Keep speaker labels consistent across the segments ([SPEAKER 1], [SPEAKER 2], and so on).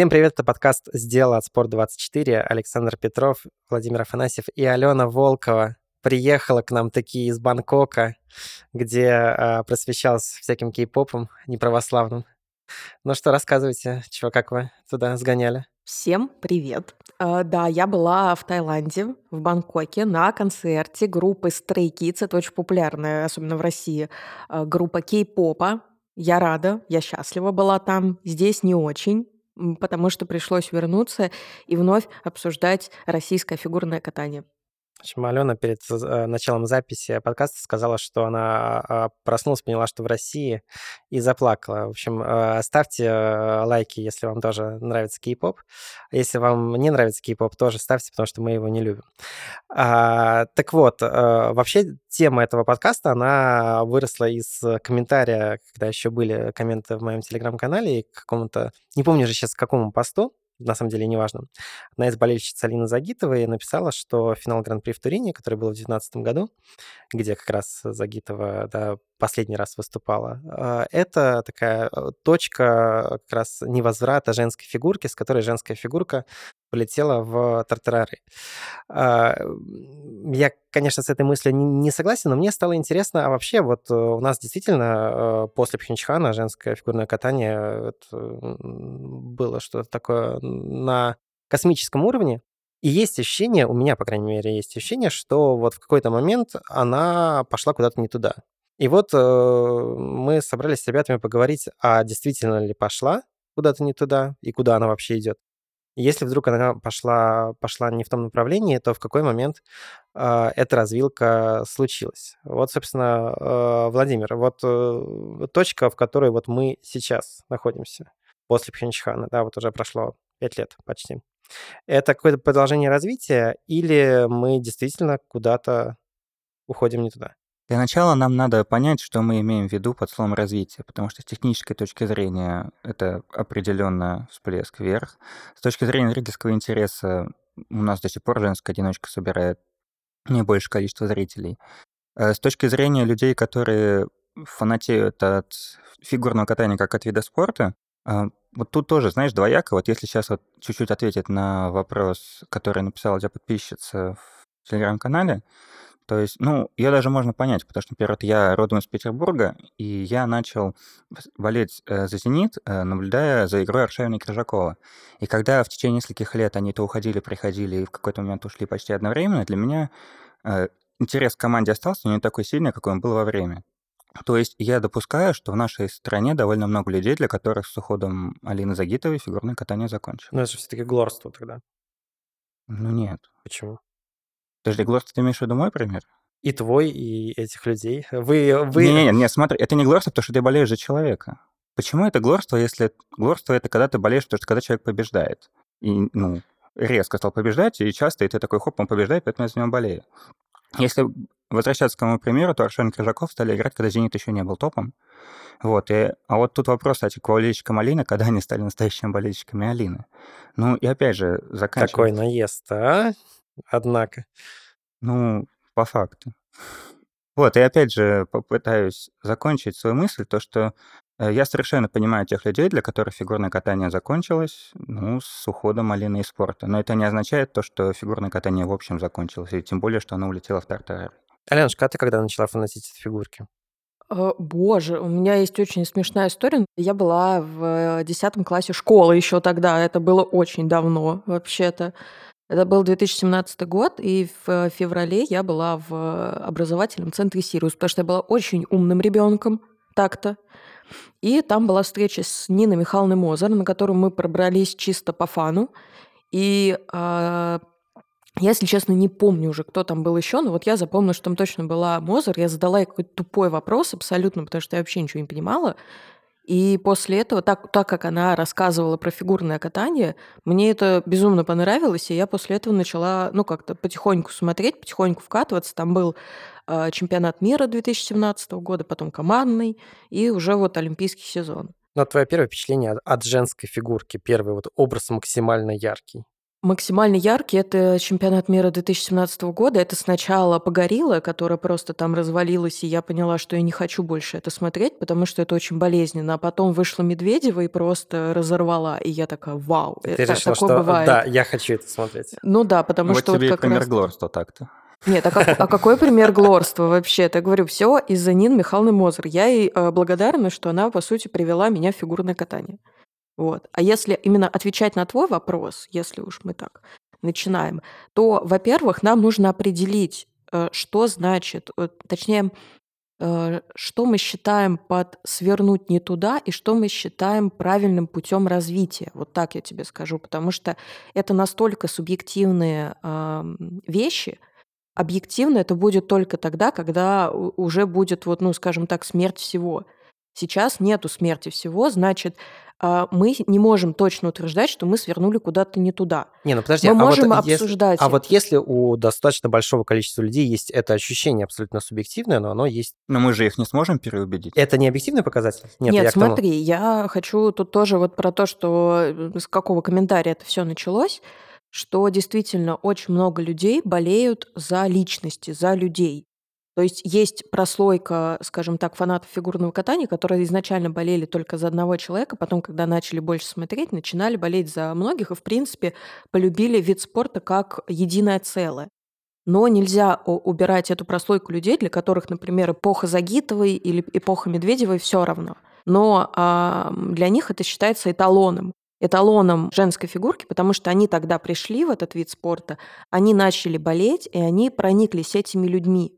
[SPEAKER 1] Всем привет, это подкаст «Сделал от Спорт24». Александр Петров, Владимир Афанасьев и Алена Волкова приехала к нам такие из Бангкока, где э, просвещалась всяким кей-попом неправославным. Ну что, рассказывайте, чего, как вы туда сгоняли?
[SPEAKER 2] Всем привет. Э, да, я была в Таиланде, в Бангкоке, на концерте группы Stray Kids. Это очень популярная, особенно в России, э, группа кей-попа. Я рада, я счастлива была там. Здесь не очень потому что пришлось вернуться и вновь обсуждать российское фигурное катание.
[SPEAKER 1] Общем, Алена перед э, началом записи подкаста сказала, что она а, проснулась, поняла, что в России, и заплакала. В общем, э, ставьте э, лайки, если вам тоже нравится кей-поп. Если вам не нравится кей-поп, тоже ставьте, потому что мы его не любим. А, так вот, вообще тема этого подкаста, она выросла из комментария, когда еще были комменты в моем телеграм-канале, к какому-то, не помню же сейчас, к какому посту, на самом деле неважно. Одна из болельщиц Алины Загитовой написала, что финал Гран-при в Турине, который был в 2019 году, где как раз Загитова да, последний раз выступала, а, это такая э, точка как раз невозврата женской фигурки, с которой женская фигурка полетела в тартарары. А, я, конечно, с этой мыслью не согласен, но мне стало интересно, а вообще вот э, у нас действительно э, после Пхенчхана женское фигурное катание было что-то такое на космическом уровне. И есть ощущение, у меня, по крайней мере, есть ощущение, что вот в какой-то момент она пошла куда-то не туда. И вот э, мы собрались с ребятами поговорить, а действительно ли пошла куда-то не туда и куда она вообще идет. Если вдруг она пошла, пошла не в том направлении, то в какой момент э, эта развилка случилась? Вот, собственно, э, Владимир, вот э, точка, в которой вот мы сейчас находимся после Пхенчхана, да, вот уже прошло пять лет почти. Это какое-то продолжение развития или мы действительно куда-то уходим не туда?
[SPEAKER 3] Для начала нам надо понять, что мы имеем в виду под словом развитие, потому что с технической точки зрения это определенно всплеск вверх. С точки зрения зрительского интереса у нас до сих пор женская одиночка собирает не большее количество зрителей. Э, с точки зрения людей, которые фанатеют от фигурного катания как от вида спорта, э, вот тут тоже, знаешь, двояко. Вот если сейчас вот чуть-чуть ответить на вопрос, который написала у тебя подписчица в телеграм-канале, то есть, ну, ее даже можно понять, потому что, например, я родом из Петербурга, и я начал болеть э, за «Зенит», э, наблюдая за игрой Аршавина и Крыжакова. И когда в течение нескольких лет они то уходили, приходили, и в какой-то момент ушли почти одновременно, для меня э, интерес к команде остался, но не такой сильный, какой он был во время. То есть я допускаю, что в нашей стране довольно много людей, для которых с уходом Алины Загитовой фигурное катание закончилось.
[SPEAKER 1] Ну, это все-таки глорство тогда.
[SPEAKER 3] Ну, нет.
[SPEAKER 1] Почему?
[SPEAKER 3] Подожди, глорство ты имеешь в виду мой пример?
[SPEAKER 1] И твой, и этих людей. Вы... вы...
[SPEAKER 3] Не-не-не, не, смотри, это не глорство, потому что ты болеешь за человека. Почему это глорство, если глорство это когда ты болеешь, потому что когда человек побеждает? И, ну, резко стал побеждать, и часто, и ты такой, хоп, он побеждает, поэтому я за него болею. Если возвращаться к моему примеру, то Аршен и Крыжаков стали играть, когда «Зенит» еще не был топом. Вот, и, а вот тут вопрос, кстати, к болельщикам Алины, когда они стали настоящими болельщиками Алины. Ну, и опять же, заканчивая...
[SPEAKER 1] Какой наезд, а? Однако.
[SPEAKER 3] Ну, по факту. Вот, и опять же попытаюсь закончить свою мысль, то, что э, я совершенно понимаю тех людей, для которых фигурное катание закончилось, ну, с уходом Алины из спорта. Но это не означает то, что фигурное катание в общем закончилось, и тем более, что оно улетело в тартарары.
[SPEAKER 1] Аленушка, а ты когда начала фанатить от фигурки?
[SPEAKER 2] Э, боже, у меня есть очень смешная история. Я была в 10 классе школы еще тогда. Это было очень давно, вообще-то. Это был 2017 год, и в феврале я была в образовательном центре «Сириус», потому что я была очень умным ребенком, так-то. И там была встреча с Ниной Михайловной Мозер, на которую мы пробрались чисто по фану. И э, я, если честно, не помню уже, кто там был еще, но вот я запомнила, что там точно была Мозер. Я задала ей какой-то тупой вопрос абсолютно, потому что я вообще ничего не понимала. И после этого, так, так как она рассказывала про фигурное катание, мне это безумно понравилось, и я после этого начала, ну, как-то потихоньку смотреть, потихоньку вкатываться. Там был э, чемпионат мира 2017 года, потом командный, и уже вот олимпийский сезон.
[SPEAKER 1] Ну, а твое первое впечатление от женской фигурки, первый вот образ максимально яркий?
[SPEAKER 2] Максимально яркий- это чемпионат мира 2017 года. Это сначала Погорело, которая просто там развалилась, и я поняла, что я не хочу больше это смотреть, потому что это очень болезненно. А потом вышла Медведева и просто разорвала. И я такая: "Вау,
[SPEAKER 1] Ты
[SPEAKER 2] это
[SPEAKER 1] решила,
[SPEAKER 2] такое
[SPEAKER 1] что
[SPEAKER 2] бывает".
[SPEAKER 1] да, я хочу это смотреть.
[SPEAKER 2] Ну да, потому
[SPEAKER 3] Вот
[SPEAKER 2] что вот
[SPEAKER 3] тебе и
[SPEAKER 2] как
[SPEAKER 3] пример
[SPEAKER 2] раз
[SPEAKER 3] глорства так-то.
[SPEAKER 2] Нет, а, как, а какой пример глорства вообще? Я говорю, все из-за Нины Михайловны Мозер. Я ей э, благодарна, что она, по сути, привела меня в фигурное катание. Вот. А если именно отвечать на твой вопрос, если уж мы так начинаем, то, во-первых, нам нужно определить, э, что значит, э, точнее, э, что мы считаем под свернуть не туда и что мы считаем правильным путем развития. Вот так я тебе скажу, потому что это настолько субъективные вещи, объективно это будет только тогда, когда уже будет, вот, ну, скажем так, смерть всего. Сейчас нету смерти всего, значит, мы не можем точно утверждать, что мы свернули куда-то не туда.
[SPEAKER 1] Не, ну подожди,
[SPEAKER 2] Мы
[SPEAKER 1] а
[SPEAKER 2] можем
[SPEAKER 1] вот если,
[SPEAKER 2] обсуждать
[SPEAKER 1] а
[SPEAKER 2] это.
[SPEAKER 1] вот если у достаточно большого количества людей есть это ощущение абсолютно субъективное, но оно есть...
[SPEAKER 3] Но мы же их не сможем переубедить.
[SPEAKER 1] Это не объективный показатель? Нет,
[SPEAKER 2] Нет,
[SPEAKER 1] я к тому-
[SPEAKER 2] смотри, я хочу тут тоже вот про то, что э, с какого комментария это все началось, что действительно очень много людей болеют за личности, за людей. То есть есть прослойка, скажем так, фанатов фигурного катания, которые изначально болели только за одного человека, потом, когда начали больше смотреть, начинали болеть за многих и, в принципе, полюбили вид спорта как единое целое. Но нельзя убирать эту прослойку людей, для которых, например, эпоха Загитовой или эпоха Медведевой все равно. Но а, для них это считается эталоном эталоном женской фигурки, потому что они тогда пришли в этот вид спорта, они начали болеть, и они прониклись этими людьми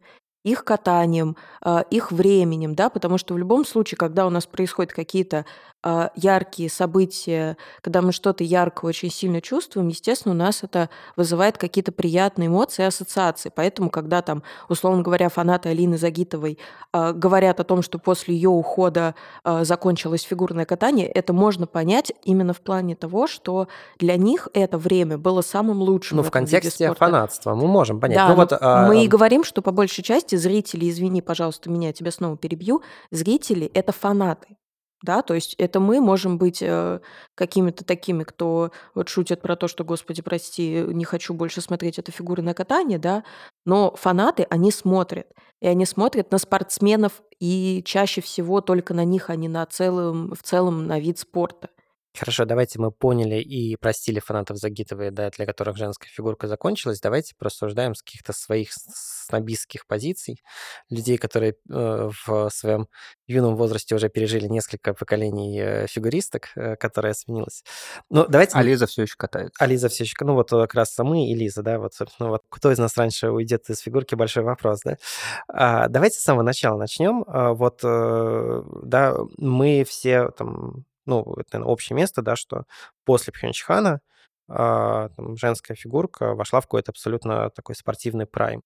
[SPEAKER 2] их катанием, а, их временем, да, потому что в любом случае, когда у нас происходят какие-то а, яркие события, когда мы что-то яркое очень сильно чувствуем, естественно, у нас это вызывает какие-то приятные эмоции и ассоциации. Поэтому, когда там, условно говоря, фанаты Алины Загитовой а, говорят о том, что после ее ухода закончилось фигурное катание, это можно понять именно в плане того, что для них это время было самым лучшим.
[SPEAKER 1] Ну,
[SPEAKER 2] в
[SPEAKER 1] контексте фанатства мы можем понять.
[SPEAKER 2] Да,
[SPEAKER 1] ну,
[SPEAKER 2] но
[SPEAKER 1] вот, а,
[SPEAKER 2] мы и говорим, что по большей части зрители, извини, пожалуйста, меня, тебя снова перебью, зрители — это фанаты. Да, то есть это мы можем быть э, какими-то такими, кто вот шутит про то, что, господи, прости, не хочу больше смотреть это фигурное катание, да, но фанаты, они смотрят. И они смотрят на спортсменов и чаще всего только на них, а не на целом, в целом на вид спорта.
[SPEAKER 1] Хорошо, давайте мы поняли и простили фанатов Загитовой, да, для которых женская фигурка закончилась. Давайте просуждаем с каких-то своих снобистских позиций. Людей, которые э, в своем юном возрасте уже пережили несколько поколений э, фигуристок, э, которая сменилась. Ну, давайте...
[SPEAKER 3] А Лиза все еще катается.
[SPEAKER 1] А Лиза все еще... Ну, вот как раз мы и Лиза, да, вот, собственно, вот кто из нас раньше уйдет из фигурки, большой вопрос, да. А, давайте с самого начала начнем. А, вот, э, да, мы все там, ну, это, наверное, общее место, да, что после Пхенчхана там, женская фигурка вошла в какой-то абсолютно такой спортивный прайм.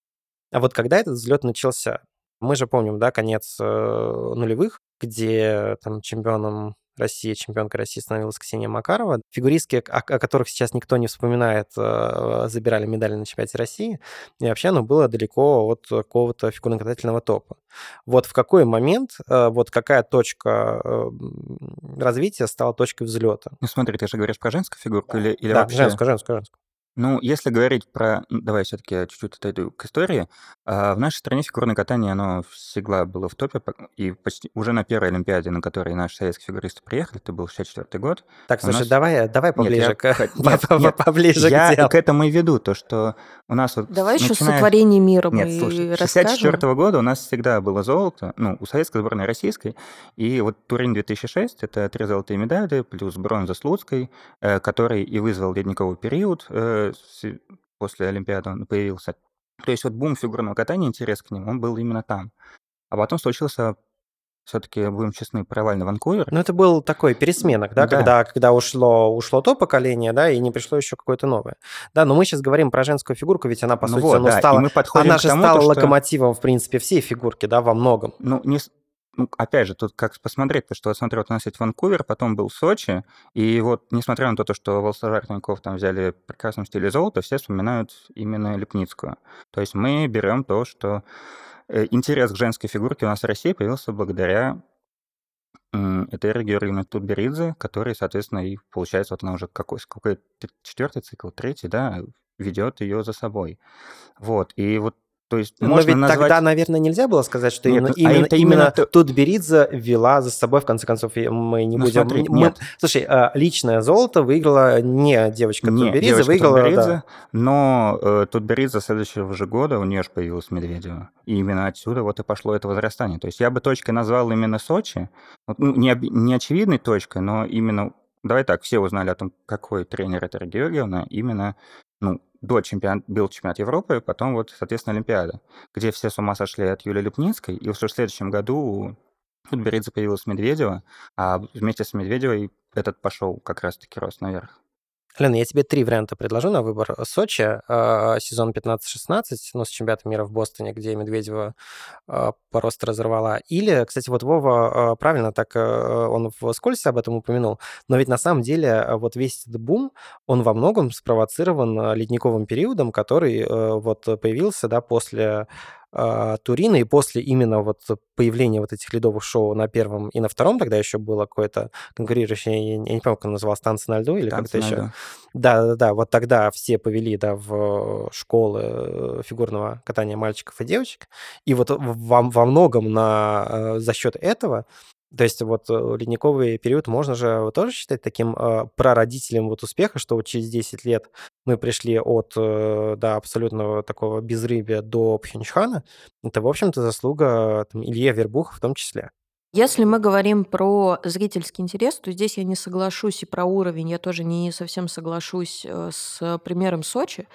[SPEAKER 1] А вот когда этот взлет начался? Мы же помним, да, конец э, нулевых, где там чемпионом России, чемпионкой России становилась Ксения Макарова. Фигуристки, о, о которых сейчас никто не вспоминает, э, забирали медали на чемпионате России. И вообще оно было далеко от какого-то фигурно-катательного топа. Вот в какой момент, э, вот какая точка э, развития стала точкой взлета?
[SPEAKER 3] Ну смотри, ты же говоришь про женскую фигурку или, или
[SPEAKER 1] да,
[SPEAKER 3] вообще...
[SPEAKER 1] женскую, женскую, женскую.
[SPEAKER 3] Ну, если говорить про... Давай все-таки я чуть-чуть отойду к истории. А, В нашей стране фигурное катание, оно всегда было в топе, и почти уже на первой Олимпиаде, на которой наши советские фигуристы приехали, это был 64 год.
[SPEAKER 1] Так, слушай,
[SPEAKER 3] нас-
[SPEAKER 1] давай, давай
[SPEAKER 3] Нет,
[SPEAKER 1] поближе
[SPEAKER 3] я
[SPEAKER 1] к...
[SPEAKER 3] нет, нет,
[SPEAKER 1] поближе
[SPEAKER 3] Я
[SPEAKER 1] к делу.
[SPEAKER 3] к этому и веду, то, что у нас вот...
[SPEAKER 2] Давай еще
[SPEAKER 3] начиная-
[SPEAKER 2] сотворение мира
[SPEAKER 3] Нет,
[SPEAKER 2] мы
[SPEAKER 3] слушай, с
[SPEAKER 2] расскажем.
[SPEAKER 3] 64 года у нас всегда было золото, ну, у советской сборной российской, и вот Турин 2006 — это три золотые медали, плюс бронза с Луцкой, э, который и вызвал ледниковый период, э, после Олимпиады он появился. То есть вот бум фигурного катания, интерес к нему, он был именно там. А потом случился, все-таки, будем честны, провальный Ванкувер.
[SPEAKER 1] Ну, это был такой пересменок, да,
[SPEAKER 3] Да.
[SPEAKER 1] когда, когда ушло, ушло то поколение, да, и не пришло еще какое-то новое. Да, но мы сейчас говорим про женскую фигурку, ведь она, по
[SPEAKER 3] Ну
[SPEAKER 1] сути,
[SPEAKER 3] вот,
[SPEAKER 1] ну,
[SPEAKER 3] да, и
[SPEAKER 1] стала...
[SPEAKER 3] мы подходим
[SPEAKER 1] Она же
[SPEAKER 3] тому,
[SPEAKER 1] стала
[SPEAKER 3] то, что-
[SPEAKER 1] локомотивом, в принципе, всей фигурки, да, во многом.
[SPEAKER 3] Ну, не, ну, опять же, тут как посмотреть, то, что вот смотрю, вот у нас есть Ванкувер, потом был Сочи, и вот несмотря на то, что Волсажар Тинькофф там взяли в прекрасном стиле золото, все вспоминают именно Лепницкую. То есть мы берем то, что э, интерес к женской фигурке у нас в России появился благодаря Это Эра Георгиевна Тутберидзе, которая, соответственно, и получается, вот она уже какой, какой четвертый цикл, третий, да, ведет ее за собой. Вот, и вот то есть
[SPEAKER 1] Но
[SPEAKER 3] можно
[SPEAKER 1] ведь
[SPEAKER 3] назвать...
[SPEAKER 1] тогда, наверное, нельзя было сказать, что
[SPEAKER 3] Нет,
[SPEAKER 1] именно,
[SPEAKER 3] ну, а
[SPEAKER 1] именно,
[SPEAKER 3] это
[SPEAKER 1] именно
[SPEAKER 3] то-
[SPEAKER 1] тут Беридзе вела за собой, в конце концов, мы не
[SPEAKER 3] Ну,
[SPEAKER 1] будем...
[SPEAKER 3] смотри,
[SPEAKER 1] мы-
[SPEAKER 3] нет.
[SPEAKER 1] Слушай, а, личное золото выиграла не девочка
[SPEAKER 3] Не,
[SPEAKER 1] Тутберидзе,
[SPEAKER 3] девочка
[SPEAKER 1] выиграла...
[SPEAKER 3] Тутберидзе,
[SPEAKER 1] да.
[SPEAKER 3] но э, Тутберидзе следующего же года у нее же появилась Медведева. И именно отсюда вот и пошло это возрастание. То есть я бы точкой назвал именно Сочи. Ну, не, не очевидной точкой, но именно... Давай так, все узнали о том, какой тренер это Георгиевна, именно ну, до чемпионат, был чемпионат Европы, потом вот, соответственно, Олимпиада, где все с ума сошли от Юлии Лепницкой, и уже в следующем году у Тутберидзе появилась Медведева, а вместе с Медведевой этот пошел как раз-таки рост наверх.
[SPEAKER 1] Лена, я тебе три варианта предложу на выбор. Сочи, э, сезон 15-16, ну, с чемпионата мира в Бостоне, где Медведева э, по росту разорвала. Или, кстати, вот Вова э, правильно так, э, он вскользь об этом упомянул, но ведь на самом деле вот весь этот бум, он во многом спровоцирован ледниковым периодом, который э, вот появился, да, после Турина и после именно вот появления вот этих ледовых шоу на первом и на втором, тогда еще было какое-то конкурирующее, я не, помню, как оно называлось, «Танцы на льду» или как-то еще.
[SPEAKER 3] льду.
[SPEAKER 1] Да, да, да. Вот тогда все повели, да, в школы э, фигурного катания мальчиков и девочек. И вот во, во многом на, э, за счет этого, то есть вот э, ледниковый период можно же тоже считать таким э, прародителем вот успеха, что вот через 10 лет мы пришли от, э, да, абсолютного такого безрыбия до Пхенчхана. Это, в общем-то, заслуга там, Илья Вербуха в том числе.
[SPEAKER 2] Если мы говорим про зрительский интерес, то здесь я не соглашусь и про уровень, я тоже не совсем соглашусь э, с примером Сочи,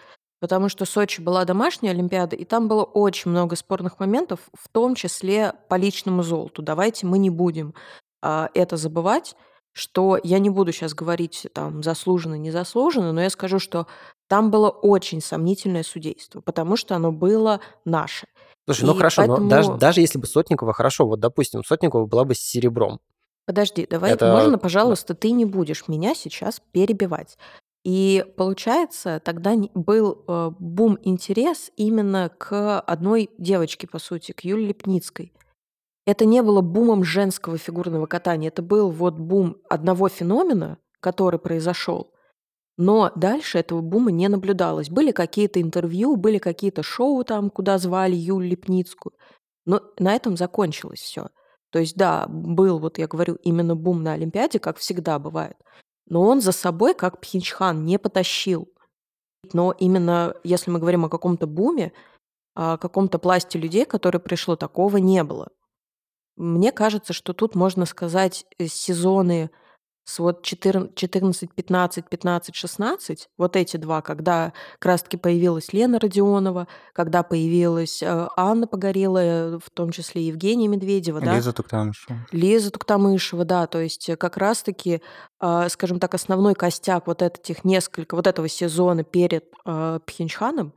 [SPEAKER 2] потому что Сочи была домашняя Олимпиада, и там было очень много спорных моментов, в том числе по личному золоту. Давайте мы не будем а, это забывать, что я не буду сейчас говорить там заслуженно, незаслуженно, но я скажу, что там было очень сомнительное судейство, потому что оно было наше.
[SPEAKER 1] Слушай, ну
[SPEAKER 2] И
[SPEAKER 1] хорошо, но даже,
[SPEAKER 2] поэтому-
[SPEAKER 1] даже если бы Сотникова, хорошо, вот, допустим, Сотникова была бы с серебром.
[SPEAKER 2] Подожди, давай,
[SPEAKER 1] Это-
[SPEAKER 2] можно, пожалуйста, ты не будешь меня сейчас перебивать. И получается, тогда был э, бум-интерес именно к одной девочке, по сути, к Юлии Лепницкой. Это не было бумом женского фигурного катания, это был вот бум одного феномена, который произошел. Но дальше этого бума не наблюдалось. Были какие-то интервью, были какие-то шоу там, куда звали Юлю Лепницкую. Но на этом закончилось все. То есть, да, был, вот я говорю, именно бум на Олимпиаде, как всегда бывает. Но он за собой, как Пхенчхан, не потащил. Но именно если мы говорим о каком-то буме, о каком-то пласте людей, которое пришло, такого не было. Мне кажется, что тут можно сказать э, сезоны с вот 14, 14, 15, 15, 16, вот эти два, когда как раз-таки появилась Лена Родионова, когда появилась э, Анна Погорелая, в том числе Евгения Медведева, да?
[SPEAKER 3] Лиза Туктамышева.
[SPEAKER 2] Лиза Туктамышева, да, то есть э, как раз-таки, э, скажем так, основной костяк вот этих несколько, вот этого сезона перед Пхенчханом,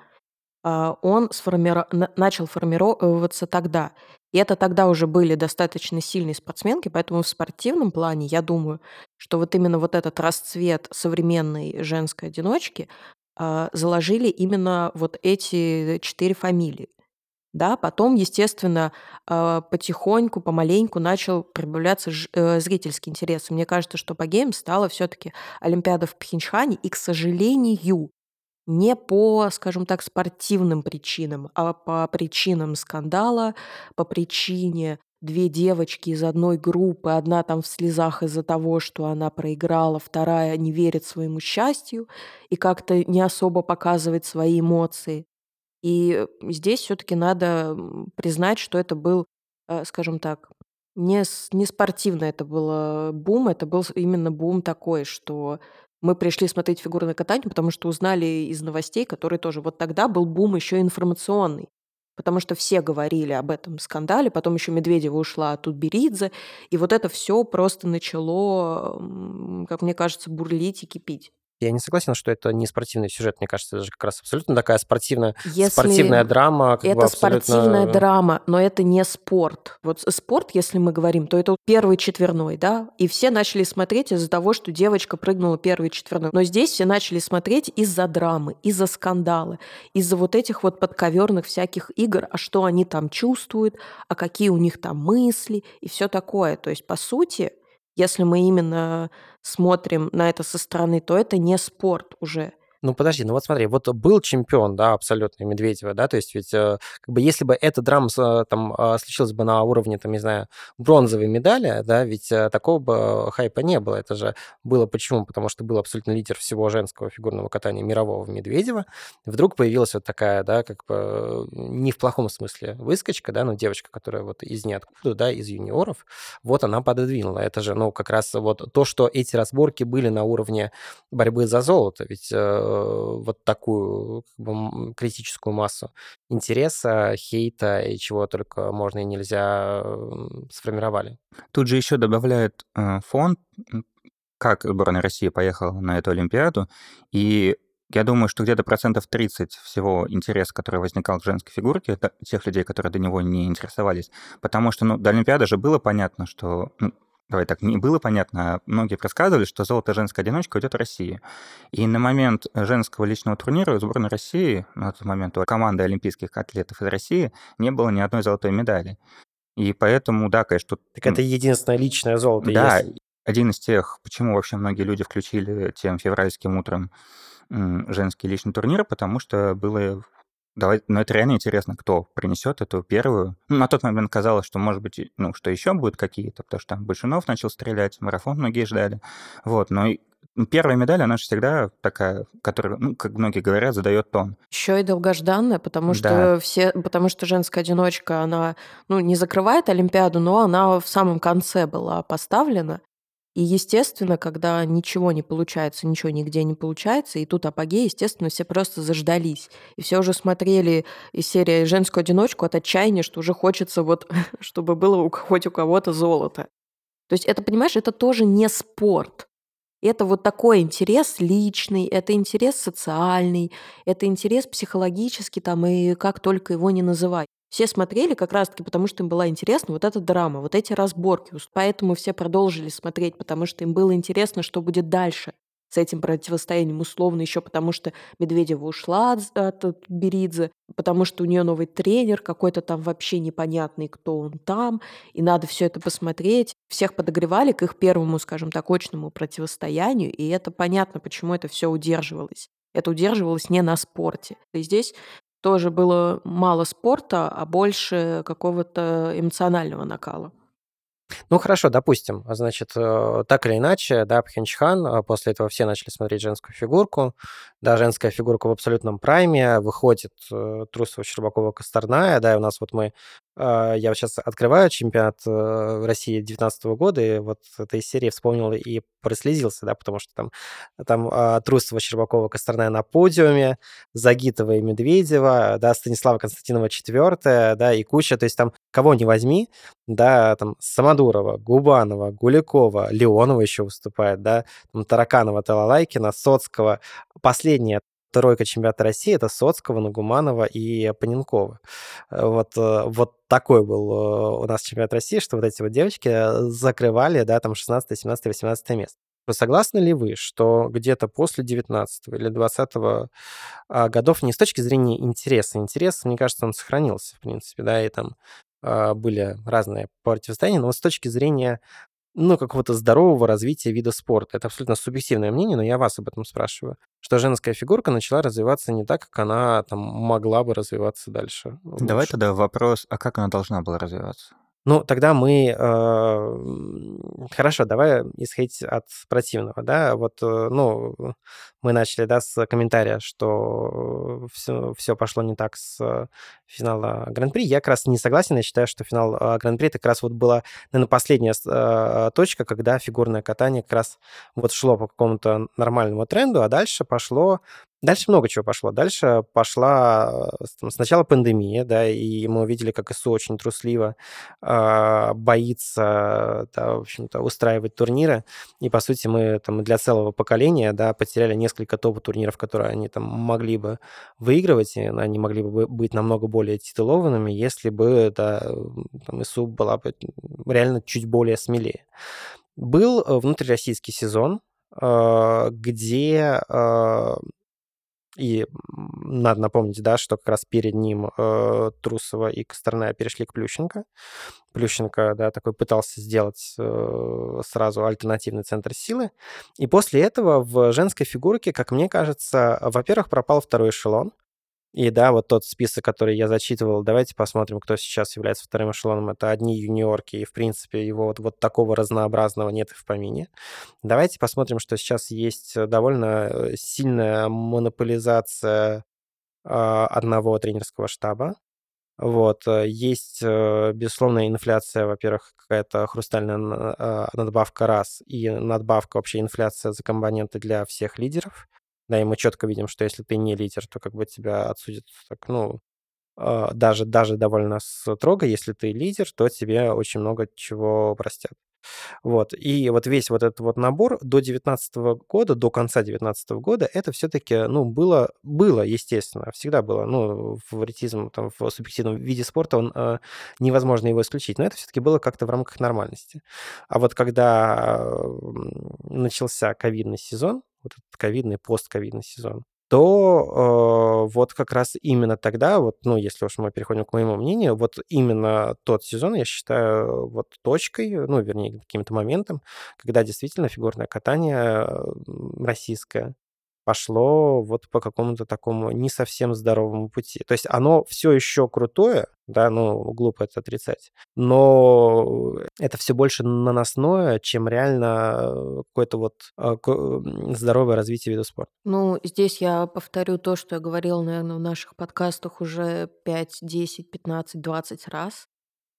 [SPEAKER 2] он сформиро- на- начал формироваться тогда. И это тогда уже были достаточно сильные спортсменки, поэтому в спортивном плане, я думаю, что вот именно вот этот расцвет современной женской одиночки э, заложили именно вот эти четыре фамилии. Да, потом, естественно, э, потихоньку, помаленьку начал прибавляться э, зрительский интерес. Мне кажется, что по гейм стала все-таки Олимпиада в Пхенчхане, и, к сожалению, не по, скажем так, спортивным причинам, а по причинам скандала, по причине две девочки из одной группы, одна там в слезах из-за того, что она проиграла, вторая не верит своему счастью и как-то не особо показывает свои эмоции. И здесь все-таки надо признать, что это был, э, скажем так, не, не спортивно это было бум, это был именно бум такой, что мы пришли смотреть фигурное катание, потому что узнали из новостей, которые тоже вот тогда был бум еще информационный. Потому что все говорили об этом скандале, потом еще Медведева ушла от Тутберидзе, и вот это все просто начало, как мне кажется, бурлить и кипить.
[SPEAKER 1] Я не согласен, что это не спортивный сюжет. Мне кажется, это же как раз абсолютно такая спортивная,
[SPEAKER 2] Если
[SPEAKER 1] спортивная драма. Как бы
[SPEAKER 2] это
[SPEAKER 1] абсолютно...
[SPEAKER 2] спортивная драма, но это не спорт. Вот спорт, если мы говорим, то это первый четверной, да? И все начали смотреть из-за того, что девочка прыгнула первый четверной. Но здесь все начали смотреть из-за драмы, из-за скандала, из-за вот этих вот подковерных всяких игр, а что они там чувствуют, а какие у них там мысли и все такое. То есть, по сути, если мы именно смотрим на это со стороны, то это не спорт уже.
[SPEAKER 1] Ну, подожди, ну вот смотри, вот был чемпион, да, абсолютно Медведева, да, то есть ведь э, как бы если бы эта драма э, там э, случилась бы на уровне, там, не знаю, бронзовой медали, да, ведь э, такого бы хайпа не было. Это же было почему? Потому что был абсолютно лидер всего женского фигурного катания мирового Медведева. Вдруг появилась вот такая, да, как бы не в плохом смысле выскочка, да, но девочка, которая вот из ниоткуда, да, из юниоров, вот она пододвинула. Это же, ну, как раз вот то, что эти разборки были на уровне борьбы за золото, ведь вот такую как бы, критическую массу интереса, хейта и чего только можно и нельзя сформировали.
[SPEAKER 3] Тут же еще добавляет э, фонд, как сборная России поехала на эту Олимпиаду, и я думаю, что где-то процентов 30 всего интереса, который возникал к женской фигурке, тех людей, которые до него не интересовались. Потому что, ну, до Олимпиады же было понятно, что... ну, давай так, не было понятно, а многие предсказывали, что золото женской одиночка уйдет России. И на момент женского личного турнира сборной России, на тот момент у команды олимпийских атлетов из России, не было ни одной золотой медали. И поэтому, да, конечно.
[SPEAKER 1] Так это единственное личное золото.
[SPEAKER 3] Да,
[SPEAKER 1] есть.
[SPEAKER 3] один из тех, почему вообще многие люди включили тем февральским утром м, женские личные турниры, потому что было... Давай, ну, это реально интересно, кто принесет эту первую. Ну, на тот момент казалось, что, может быть, ну, что еще будут какие-то, потому что там Большунов начал стрелять, марафон многие ждали. Вот, но и первая медаль, она же всегда такая, которая, ну, как многие говорят, задает тон.
[SPEAKER 2] Еще и долгожданная, потому что
[SPEAKER 3] Да.
[SPEAKER 2] все, потому что женская одиночка, она, ну, не закрывает Олимпиаду, но она в самом конце была поставлена. И, естественно, когда ничего не получается, ничего нигде не получается, и тут апогей, естественно, все просто заждались. И все уже смотрели из серии «Женскую одиночку» от отчаяния, что уже хочется вот, чтобы было у, хоть у кого-то золото. То есть это, понимаешь, это тоже не спорт. Это вот такой интерес личный, это интерес социальный, это интерес психологический там, и как только его не называй. Все смотрели как раз-таки, потому что им была интересна вот эта драма, вот эти разборки. Поэтому все продолжили смотреть, потому что им было интересно, что будет дальше с этим противостоянием условно еще потому, что Медведева ушла от, от Беридзе, потому что у нее новый тренер, какой-то там вообще непонятный, кто он там, и надо все это посмотреть. Всех подогревали к их первому, скажем так, очному противостоянию, и это понятно, почему это все удерживалось. Это удерживалось не на спорте. И здесь тоже было мало спорта, а больше какого-то эмоционального накала.
[SPEAKER 1] Ну хорошо, допустим, значит, э, так или иначе, да, Пхенчхан, э, после этого все начали смотреть женскую фигурку, да, женская фигурка в абсолютном прайме, выходит э, Трусова, Щербакова, Косторная, да, и у нас вот мы, я вот сейчас открываю чемпионат э, России 19 года, и вот этой серии вспомнил и прослезился, да, потому что там, там э, Трусова, Щербакова, Косторная на подиуме, Загитова и Медведева, да, Станислава Константинова четвертая, да, и куча, то есть там кого не возьми, да, там Самодурова, Губанова, Гулякова, Леонова еще выступает, да, там Тараканова, Талалайкина, Соцкого. Последняя тройка чемпионата России это Соцкого, Нагуманова и Паненкова. Э, Вот, э, вот такой был э, у нас чемпионат России, что вот эти вот девочки закрывали, да, там 16, 17, 18 место. Вы согласны ли вы, что где-то после 19 или 20 а, годов не с точки зрения интереса, интерес, мне кажется, он сохранился, в принципе, да, и там а, были разные противостояния, но с точки зрения ну, какого-то здорового развития вида спорта. Это абсолютно субъективное мнение, но я вас об этом спрашиваю. Что женская фигурка начала развиваться не так, как она там могла бы развиваться дальше.
[SPEAKER 3] Давай тогда вопрос, а как она должна была развиваться?
[SPEAKER 1] Ну, тогда мы... э, Хорошо, давай исходить от противного, да, вот, э, ну, мы начали, да, с комментария, что все, все пошло не так с э, финала Гран-при. Я как раз не согласен, я считаю, что финал э, Гран-при это как раз вот была, наверное, последняя точка, когда фигурное катание как раз вот шло по какому-то нормальному тренду, а дальше пошло Дальше много чего пошло. Дальше пошла там, сначала пандемия, да, и мы увидели, как ИСУ очень трусливо э, боится, да, в общем-то, устраивать турниры. И, по сути, мы там для целого поколения, да, потеряли несколько топ-турниров, которые они там могли бы выигрывать, и они могли бы быть намного более титулованными, если бы, да, там, ИСУ была бы реально чуть более смелее. Был э, внутрироссийский сезон, э, где э, и надо напомнить, да, что как раз перед ним э, Трусова и Косторная перешли к Плющенко. Плющенко, да, такой пытался сделать э, сразу альтернативный центр силы. И после этого в женской фигурке, как мне кажется, во-первых, пропал второй эшелон. И да, вот тот список, который я зачитывал, давайте посмотрим, кто сейчас является вторым эшелоном. Это одни юниорки, и, в принципе, его вот, вот такого разнообразного нет и в помине. Давайте посмотрим, что сейчас есть довольно э, сильная монополизация э, одного тренерского штаба. Вот. Э, есть, э, безусловно, инфляция, во-первых, какая-то хрустальная надбавка раз, и надбавка вообще инфляция за компоненты для всех лидеров. Да, и мы четко видим, что если ты не лидер, то как бы тебя отсудят так, ну, а, даже, даже довольно строго. Если ты лидер, то тебе очень много чего простят. Вот. И вот весь вот этот вот набор до 19 года, до конца 19 года, это все-таки, ну, было, было, естественно, всегда было. Ну, фаворитизм там, в субъективном виде спорта, он, э, невозможно его исключить, но это все-таки было как-то в рамках нормальности. А вот когда начался ковидный сезон, вот этот ковидный, постковидный сезон, то э, вот как раз именно тогда, вот, ну, если уж мы переходим к моему мнению, вот именно тот сезон я считаю вот точкой, ну, вернее, каким-то моментом, когда действительно фигурное катание российское пошло вот по какому-то такому не совсем здоровому пути. То есть оно все еще крутое, да, ну, глупо это отрицать, но это все больше наносное, чем реально какое-то вот а, здоровое развитие вида спорта.
[SPEAKER 2] Ну, здесь я повторю то, что я говорила, наверное, в наших подкастах уже 5, 10, 15, 20 раз.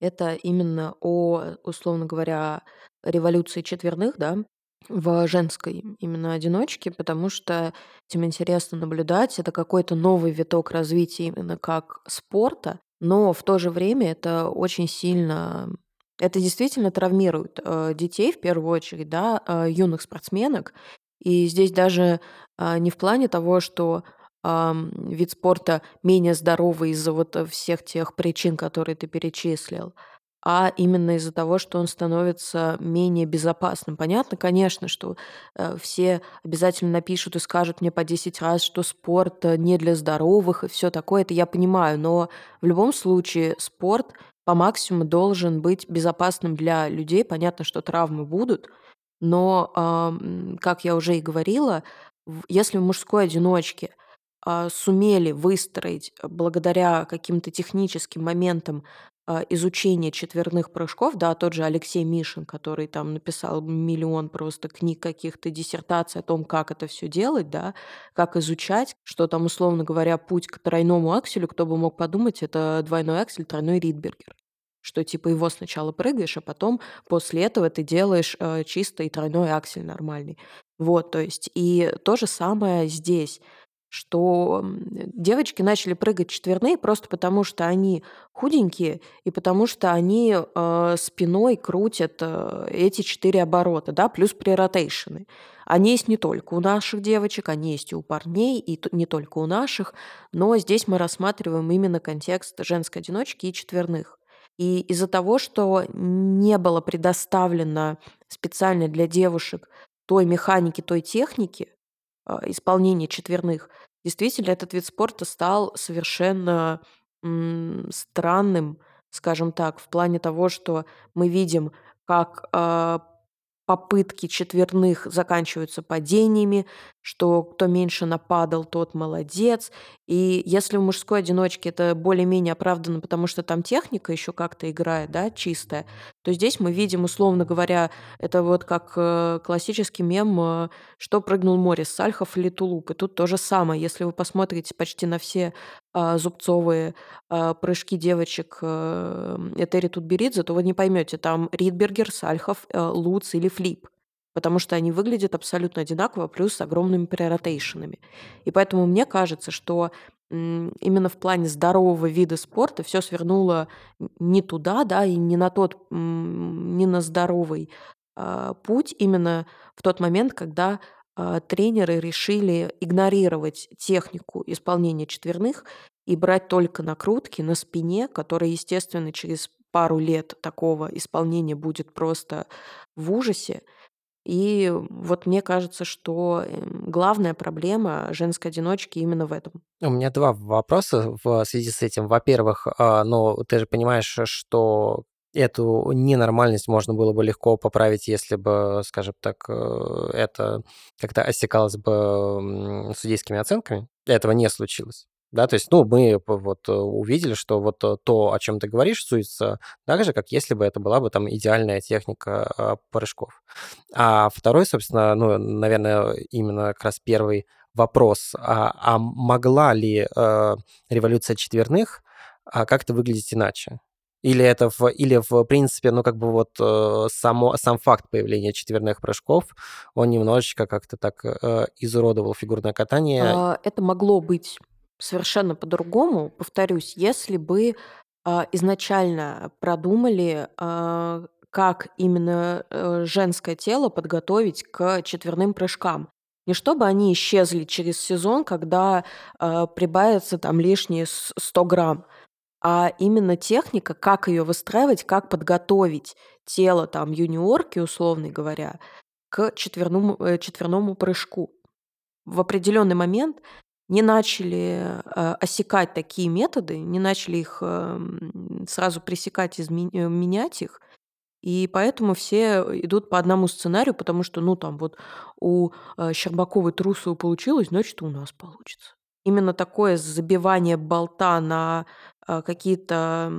[SPEAKER 2] Это именно о, условно говоря, революции четверных, да, в женской именно одиночке, потому что этим интересно наблюдать. Это какой-то новый виток развития именно как спорта, но в то же время это очень сильно это действительно травмирует э, детей в первую очередь, да, э, юных спортсменок. И здесь даже э, не в плане того, что вид спорта менее здоровый из-за вот всех тех причин, которые ты перечислил, а именно из-за того, что он становится менее безопасным. Понятно, конечно, что э, все обязательно напишут и скажут мне по 10 раз, что спорт э, не для здоровых и все такое, это я понимаю, но в любом случае спорт по максимуму должен быть безопасным для людей. Понятно, что травмы будут, но, э, как я уже и говорила, если в мужской одиночке сумели выстроить благодаря каким-то техническим моментам а, изучение четверных прыжков, да, тот же Алексей Мишин, который там написал миллион просто книг каких-то, диссертаций о том, как это все делать, да, как изучать, что там, условно говоря, путь к тройному акселю, кто бы мог подумать, это двойной аксель, тройной ридбергер что типа его сначала прыгаешь, а потом после этого ты делаешь э, чистый тройной аксель нормальный. Вот, то есть и то же самое здесь что девочки начали прыгать четверные просто потому, что они худенькие и потому что они э, спиной крутят э, эти четыре оборота, да, плюс преротейшены. Они есть не только у наших девочек, они есть и у парней, и не только у наших, но здесь мы рассматриваем именно контекст женской одиночки и четверных. И из-за того, что не было предоставлено специально для девушек той механики, той техники, а, исполнения четверных, действительно этот вид спорта стал совершенно странным, скажем так, в плане того, что мы видим, как а, попытки четверных заканчиваются падениями, что кто меньше нападал, тот молодец. И если в мужской одиночке это более-менее оправдано, потому что там техника еще как-то играет, да, чистая, то здесь мы видим, условно говоря, это вот как э, классический мем, э, что прыгнул Морис, Сальхов или Тулуп. И тут то же самое. Если вы посмотрите почти на все а, зубцовые а, прыжки девочек э, Этери Тутберидзе, то вы не поймете, там Ридбергер, Сальхов, Луц или Флип. Потому что они выглядят абсолютно одинаково, плюс с огромными преротейшенами. И поэтому мне кажется, что именно в плане здорового вида спорта все свернуло не туда, да, и не на тот, не на здоровый а, путь именно в тот момент, когда а, тренеры решили игнорировать технику исполнения четверных и брать только накрутки на спине, которые, естественно, через пару лет такого исполнения будет просто в ужасе. И вот мне кажется, что эм, главная проблема женской одиночки именно в этом.
[SPEAKER 1] У меня два вопроса в связи с этим. Во-первых, ну, ты же понимаешь, что эту ненормальность можно было бы легко поправить, если бы, скажем так, э, это как-то осекалось бы судейскими оценками. Этого не случилось. Да, то есть, ну, мы вот э, увидели, что вот э, то, о чем ты говоришь, суется так же, как если бы это была бы там идеальная техника а, прыжков. А второй, собственно, ну, наверное, именно как раз первый вопрос, а, а могла ли э, революция четверных а, как-то выглядеть иначе? Или это в, или в принципе, ну как бы вот э, само, сам факт появления четверных прыжков, он немножечко как-то так э, изуродовал фигурное катание.
[SPEAKER 2] А, это могло быть совершенно по-другому, повторюсь, если бы а, изначально продумали, а, как именно э, женское тело подготовить к четверным прыжкам. Не чтобы они исчезли через сезон, когда э, прибавится там лишние 100 грамм, а именно техника, как ее выстраивать, как подготовить тело там юниорки, условно говоря, к четверному, э, четверному прыжку. В определенный момент не начали э, осекать такие методы, не начали их э, сразу пресекать, измен... Э, менять их. И поэтому все идут по одному сценарию, потому что, ну, там вот у э, Щербаковой Трусовой получилось, значит, у нас получится. Именно такое забивание болта на а, какие-то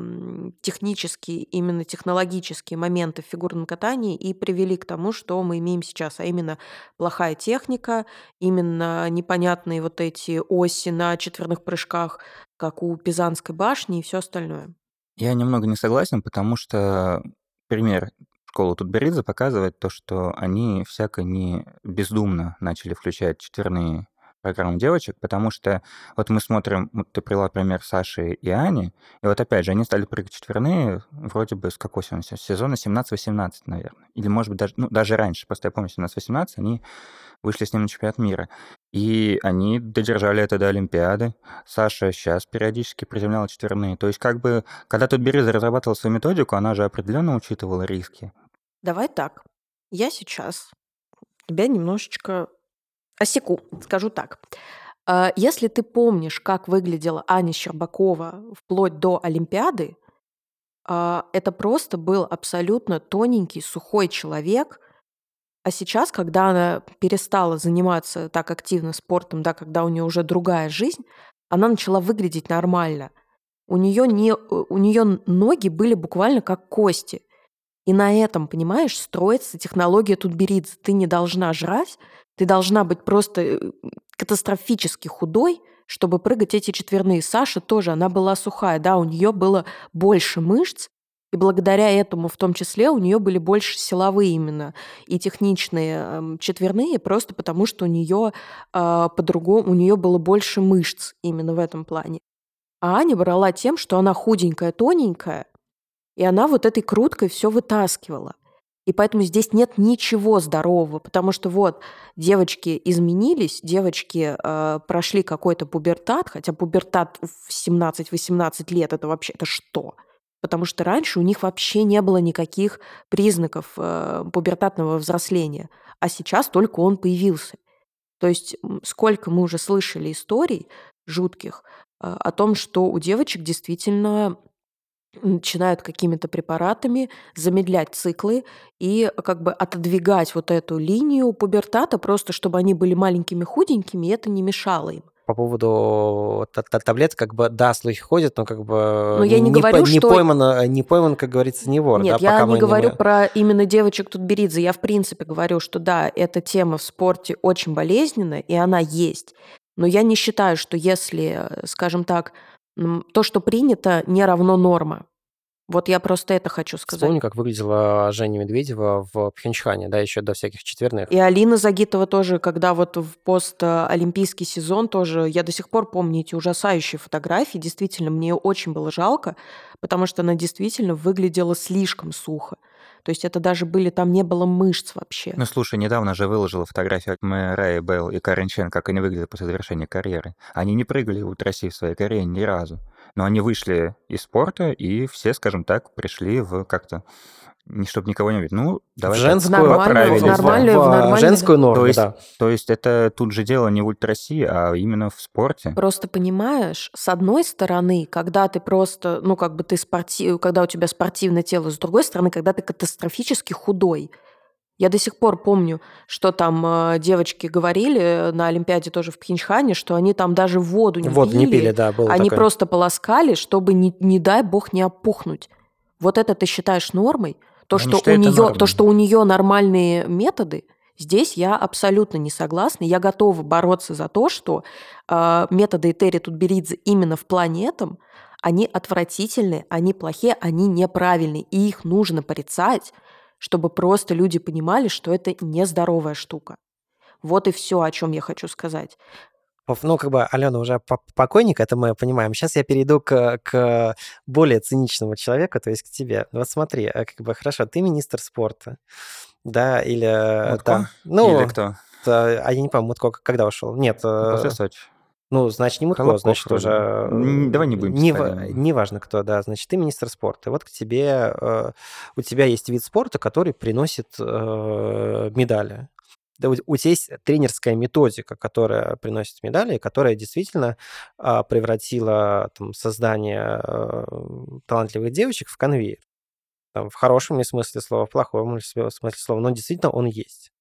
[SPEAKER 2] технические, именно технологические моменты в фигурном катании и привели к тому, что мы имеем сейчас, а именно плохая техника, именно непонятные вот эти оси на четверных прыжках, как у Пизанской башни и все остальное.
[SPEAKER 3] Я немного не согласен, потому что пример школы Тутберидзе показывает то, что они всяко не бездумно начали включать четверные программу девочек, потому что вот мы смотрим, вот ты привела пример Саши и Ани, и вот опять же, они стали прыгать четверные вроде бы с какого сезона? Сезона 17-18, наверное. Или, может быть, даже, ну, даже раньше, просто я помню, 17-18, они вышли с ним на чемпионат мира. И они додержали это до Олимпиады. Саша сейчас периодически приземляла четверные. То есть как бы, когда тут Береза разрабатывала свою методику, она же определенно учитывала риски.
[SPEAKER 2] Давай так. Я сейчас тебя немножечко осеку, скажу так. А, если ты помнишь, как выглядела Аня Щербакова вплоть до Олимпиады, а, это просто был абсолютно тоненький, сухой человек. А сейчас, когда она перестала заниматься так активно спортом, да, когда у нее уже другая жизнь, она начала выглядеть нормально. У нее, не, у нее ноги были буквально как кости. И на этом, понимаешь, строится технология Тутберидзе. Ты не должна жрать, ты должна быть просто э, катастрофически худой, чтобы прыгать эти четверные. Саша тоже, она была сухая, да, у нее было больше мышц, и благодаря этому в том числе у нее были больше силовые именно и техничные э, четверные, просто потому что у нее э, по-другому, у нее было больше мышц именно в этом плане. А Аня брала тем, что она худенькая, тоненькая, и она вот этой круткой все вытаскивала. И поэтому здесь нет ничего здорового, потому что вот девочки изменились, девочки э, прошли какой-то пубертат, хотя пубертат в 17-18 лет это вообще это что? Потому что раньше у них вообще не было никаких признаков э, пубертатного взросления, а сейчас только он появился. То есть сколько мы уже слышали историй жутких э, о том, что у девочек действительно начинают какими-то препаратами замедлять циклы и как бы отодвигать вот эту линию пубертата, просто чтобы они были маленькими, худенькими, и это не мешало им.
[SPEAKER 1] По поводу таблет, как бы, да, слухи ходят, но как бы
[SPEAKER 2] но я не, не, говорю,
[SPEAKER 1] по, не,
[SPEAKER 2] что...
[SPEAKER 1] пойман, не пойман, как говорится, не вор.
[SPEAKER 2] Нет,
[SPEAKER 1] да,
[SPEAKER 2] я не говорю не... про именно девочек Тутберидзе. Я, в принципе, говорю, что да, эта тема в спорте очень болезненная, и она есть. Но я не считаю, что если, скажем так, то, что принято, не равно норма. Вот я просто это хочу сказать.
[SPEAKER 1] Вспомни, как выглядела Женя Медведева в Пхенчхане, да, еще до всяких четверных.
[SPEAKER 2] И Алина Загитова тоже, когда вот в постолимпийский сезон тоже, я до сих пор помню эти ужасающие фотографии, действительно, мне ее очень было жалко, потому что она действительно выглядела слишком сухо. То есть это даже были, там не было мышц вообще.
[SPEAKER 3] Ну, слушай, недавно же выложила фотографию Мэрайи Белл и Карен Чен, как они выглядели после завершения карьеры. Они не прыгали в России в своей карьере ни разу. Но они вышли из спорта, и все, скажем так, пришли в как-то чтобы никого не видеть. Ну, давай
[SPEAKER 1] в женскую,
[SPEAKER 2] нормальную-
[SPEAKER 1] в
[SPEAKER 2] нормальную-
[SPEAKER 1] в
[SPEAKER 2] в нормальную-
[SPEAKER 1] женскую норму,
[SPEAKER 3] То есть-
[SPEAKER 1] да.
[SPEAKER 3] То есть это тут же дело не в ультраси, а именно в спорте.
[SPEAKER 2] Просто понимаешь, с одной стороны, когда ты просто, ну, как бы ты спортив, когда у тебя спортивное тело, с другой стороны, когда ты катастрофически худой. Я до сих пор помню, что там э, девочки говорили на Олимпиаде тоже в Пхенчхане, что они там даже воду не
[SPEAKER 1] Воду
[SPEAKER 2] пили.
[SPEAKER 1] не пили, да, было
[SPEAKER 2] Они
[SPEAKER 1] такое.
[SPEAKER 2] просто полоскали, чтобы, не, не дай бог, не опухнуть. Вот это ты считаешь нормой? То,
[SPEAKER 3] Я не
[SPEAKER 2] что у нее, то, что у нее нормальные методы, здесь я абсолютно не согласна. Я готова бороться за то, что э, методы Этери Тутберидзе именно в плане этом, они отвратительные, они плохие, они неправильные, и их нужно порицать, чтобы просто люди понимали, что это нездоровая штука. Вот и все, о чем я хочу сказать.
[SPEAKER 1] Ну, как бы Алена уже по- покойник, это мы понимаем. Сейчас я перейду к, к более циничному человеку, то есть к тебе. Вот смотри, э, как бы хорошо, ты министр спорта, да, или э,
[SPEAKER 3] Мутко?
[SPEAKER 1] там, ну,
[SPEAKER 3] Или кто?
[SPEAKER 1] т- а я не помню, Мутко когда ушел? Нет, э,
[SPEAKER 3] После Сочи.
[SPEAKER 1] ну, значит, не Мутко,
[SPEAKER 3] Колобков
[SPEAKER 1] значит,
[SPEAKER 3] вроде.
[SPEAKER 1] уже...
[SPEAKER 3] Давай не будем
[SPEAKER 1] не. Неважно, кто, да, значит, ты министр спорта. И вот к тебе, у тебя есть вид спорта, который приносит медали. Да, у, тебя есть тренерская методика, которая приносит медали, которая действительно а, превратила там, создание э, талантливых девочек в конвейер. Там, в хорошем ли смысле слова, в плохом смысле слова, но действительно он есть.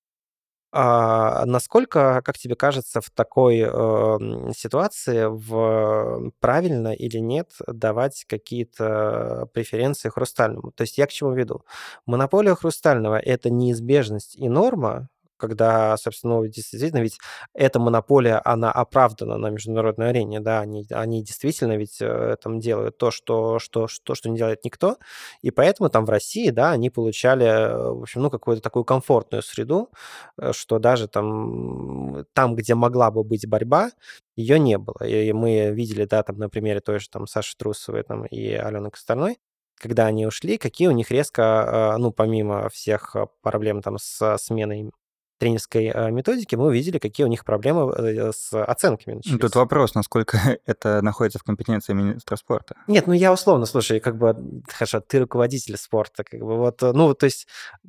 [SPEAKER 1] А насколько, как тебе кажется, в такой э, ситуации в, правильно или нет давать какие-то преференции Хрустальному? То есть я к чему веду? Монополия Хрустального– это неизбежность и норма, когда, собственно, действительно, ведь эта монополия, она оправдана на международной арене, да, они, они действительно ведь э, там делают то что, что, что, что не делает никто, и поэтому там в России, да, они получали, э, в общем, ну, какую-то такую комфортную среду, э, что даже там, там, где могла бы быть борьба, ее не было. И мы видели, да, там на примере той же там Саши Трусовой там, и Алены Косторной, когда они ушли, какие у них резко, ну, помимо всех проблем там с сменой тренерской э, методики, мы увидели, какие у них проблемы э, с оценками
[SPEAKER 3] Ну,
[SPEAKER 1] начались.
[SPEAKER 3] Тут вопрос, насколько это находится в компетенции министра спорта.
[SPEAKER 1] Нет, ну я условно, слушай, как бы, хорошо, ты руководитель спорта, как бы вот, э, ну, то есть,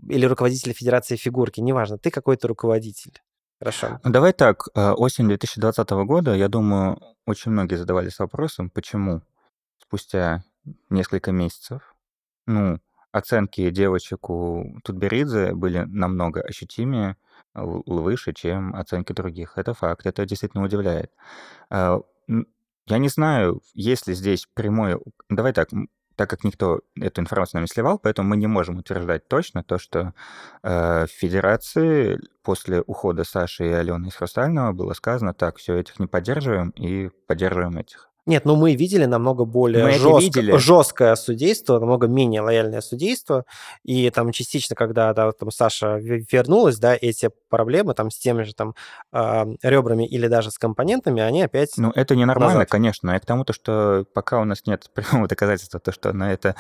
[SPEAKER 1] или руководитель Федерации фигурки, неважно, ты какой-то руководитель. Хорошо.
[SPEAKER 3] Ну, Давай так, э, осень 2020 года, я думаю, очень многие задавались вопросом, почему спустя несколько месяцев, ну, оценки девочек у Тутберидзе были намного ощутимее, выше, чем оценки других. Это факт, это действительно удивляет. А, Я не знаю, есть ли здесь прямое... Давай так, так как никто эту информацию нам не сливал, поэтому мы не можем утверждать точно то, что э, в Федерации после ухода Саши и Алены из Хрустального было сказано, так, все, этих не поддерживаем и поддерживаем этих.
[SPEAKER 1] Нет, ну мы видели намного более
[SPEAKER 3] Мы
[SPEAKER 1] жестко- жесткое судейство, намного менее лояльное судейство. И там частично, когда да, там Саша ве- вернулась, да, эти проблемы там с теми же там а, ребрами или даже с компонентами, они опять...
[SPEAKER 3] Ну, это ненормально,
[SPEAKER 1] Назад.
[SPEAKER 3] конечно, но это к тому, то, что пока у нас нет прямого доказательства, то, что на это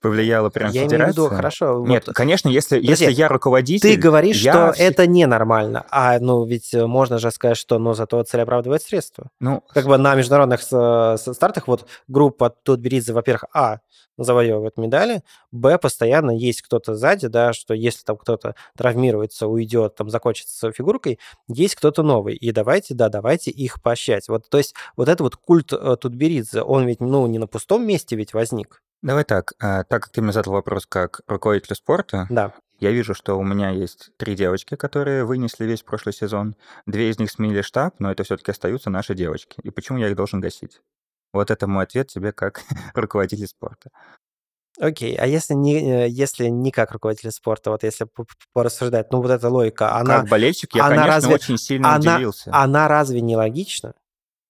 [SPEAKER 3] повлияло прям
[SPEAKER 1] я имею в
[SPEAKER 3] Федерация.
[SPEAKER 1] виду, хорошо,
[SPEAKER 3] Нет,
[SPEAKER 1] вот
[SPEAKER 3] конечно, если,
[SPEAKER 1] Подожди,
[SPEAKER 3] если я руководитель...
[SPEAKER 1] ты говоришь,
[SPEAKER 3] я
[SPEAKER 1] что это ненормально, а ну ведь э, можно же сказать, что ну зато цель оправдывает средства.
[SPEAKER 3] Ну,
[SPEAKER 1] Как бы на международных с- стартах вот группа Тутберидзе, во-первых, а, завоевывает медали, б, постоянно есть кто-то сзади, да, что если там кто-то травмируется, уйдет, там закончится фигуркой, есть кто-то новый. И давайте, да, давайте их поощрять. Вот, то есть вот это вот культ э, Тутберидзе, он ведь, ну, не на пустом месте ведь возник.
[SPEAKER 3] Давай так, а, так как ты мне задал вопрос как руководитель спорта,
[SPEAKER 1] Да.
[SPEAKER 3] я вижу, что у меня есть три девочки, которые вынесли весь прошлый сезон. Две из них сменили штаб, но это все-таки остаются наши девочки. И почему я их должен гасить? Вот это мой ответ тебе как руководитель спорта.
[SPEAKER 1] Окей, а если не, э, если не как руководитель спорта, вот если порассуждать, ну вот эта логика, она,
[SPEAKER 3] как болельщик я,
[SPEAKER 1] она
[SPEAKER 3] конечно,
[SPEAKER 1] разве-
[SPEAKER 3] очень сильно
[SPEAKER 1] она,
[SPEAKER 3] удивился.
[SPEAKER 1] она разве не логична?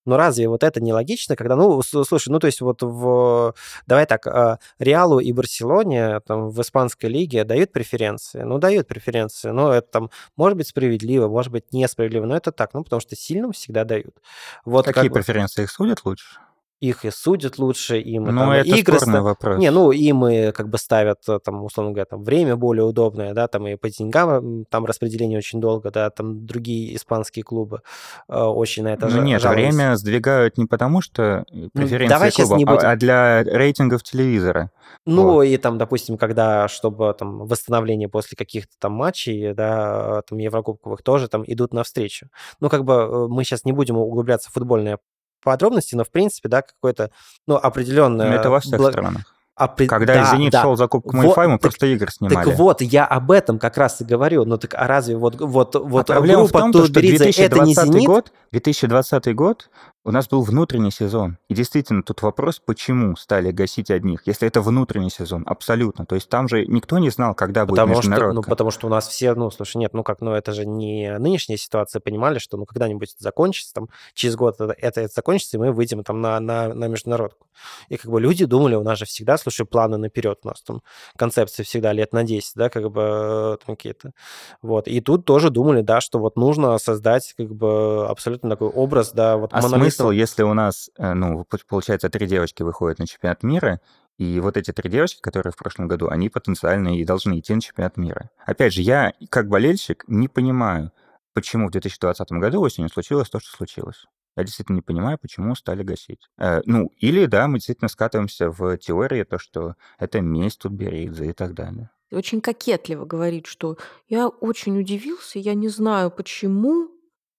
[SPEAKER 1] Но разве вот это не логично, когда, ну, слушай, ну, то есть вот в, давай так, а, Реалу и Барселоне там в испанской лиге дают преференции, ну, дают преференции, но это там может быть справедливо, может быть несправедливо, но это так, ну, потому что сильным всегда дают.
[SPEAKER 3] Вот Какие как преференции их судят лучше?
[SPEAKER 1] Их и судят лучше, им
[SPEAKER 3] ну, это игры ста... вопрос.
[SPEAKER 1] Не, ну им и как бы ставят э, там условно говоря там время более удобное, да, там и по деньгам там распределение очень долго, да, там другие испанские клубы э, очень на это
[SPEAKER 3] ну, нет, жалуются. время сдвигают не потому что ну, преференции ну, давай клуба, не а, будем... а для рейтингов телевизора.
[SPEAKER 1] Ну вот. и там, допустим, когда чтобы там восстановление после каких-то там матчей, да, там Еврокубковых тоже там идут навстречу. Ну как бы э, мы сейчас не будем углубляться в футбольное подробности, но в принципе, да, какое-то, ну, определенное...
[SPEAKER 3] Это во всех благ... странах. А при... Когда да, «Зенит» да. шел за Кубку вот, мы просто игр снимали.
[SPEAKER 1] Так вот, я об этом как раз и говорю. Ну так а разве вот, вот, вот
[SPEAKER 3] а проблема группа в том, что 2020 это не «Зенит»? Год, 2020 год у нас был внутренний сезон. И действительно, тут вопрос, почему стали гасить одних, если это внутренний сезон, абсолютно. То есть там же никто не знал, когда
[SPEAKER 1] потому
[SPEAKER 3] будет международка.
[SPEAKER 1] Что, ну, потому что у нас все, ну, слушай, нет, ну как, ну это же не нынешняя ситуация, понимали, что ну когда-нибудь это закончится, там, через год это, это, это закончится, и мы выйдем там на, на, на международку. И как бы люди думали, у нас же всегда, слушай, планы наперед, у нас там концепции всегда лет на 10, да, как бы там какие-то. Вот. И тут тоже думали, да, что вот нужно создать как бы абсолютно такой образ, да, вот
[SPEAKER 3] а монолитного... смысл, если у нас, э, ну, получается, три девочки выходят на чемпионат мира, и вот эти три девочки, которые в прошлом году, они потенциально и должны идти на чемпионат мира. Опять же, я, как болельщик, не понимаю, почему в 2020 году осенью случилось то, что случилось. Я действительно не понимаю, почему стали гасить. Э, ну, или, да, мы действительно скатываемся в теории, то, что это месть Тутберидзе и так далее.
[SPEAKER 2] Очень кокетливо говорит, что я очень удивился, я не знаю почему,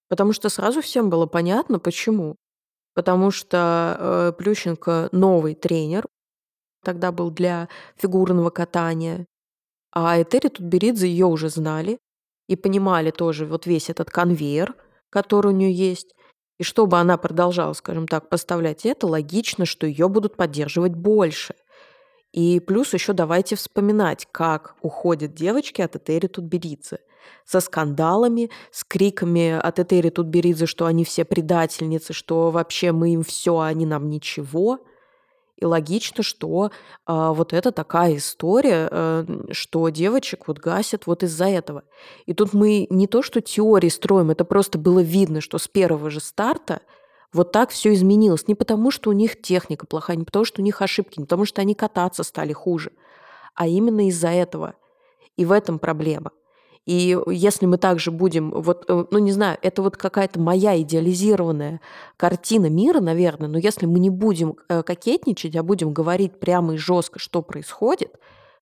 [SPEAKER 2] потому что сразу всем было понятно, почему потому что э, Плющенко новый тренер, тогда был для фигурного катания, а Этери Тутберидзе ее уже знали и понимали тоже вот весь этот конвейер, который у нее есть. И чтобы она продолжала, скажем так, поставлять это, логично, что ее будут поддерживать больше. И плюс еще давайте вспоминать, как уходят девочки от Этери Тутберидзе со скандалами, с криками от Этери Тутберидзе, что они все предательницы, что вообще мы им все, а они нам ничего. И логично, что э, вот это такая история, э, что девочек вот гасят вот из-за этого. И тут мы не то, что теории строим, это просто было видно, что с первого же старта вот так все изменилось. Не потому, что у них техника плохая, не потому, что у них ошибки, не потому, что они кататься стали хуже, а именно из-за этого. И в этом проблема. И если мы также будем, вот, э, ну не знаю, это вот какая-то моя идеализированная картина мира, наверное, но если мы не будем э, кокетничать, а будем говорить прямо и жестко, что происходит,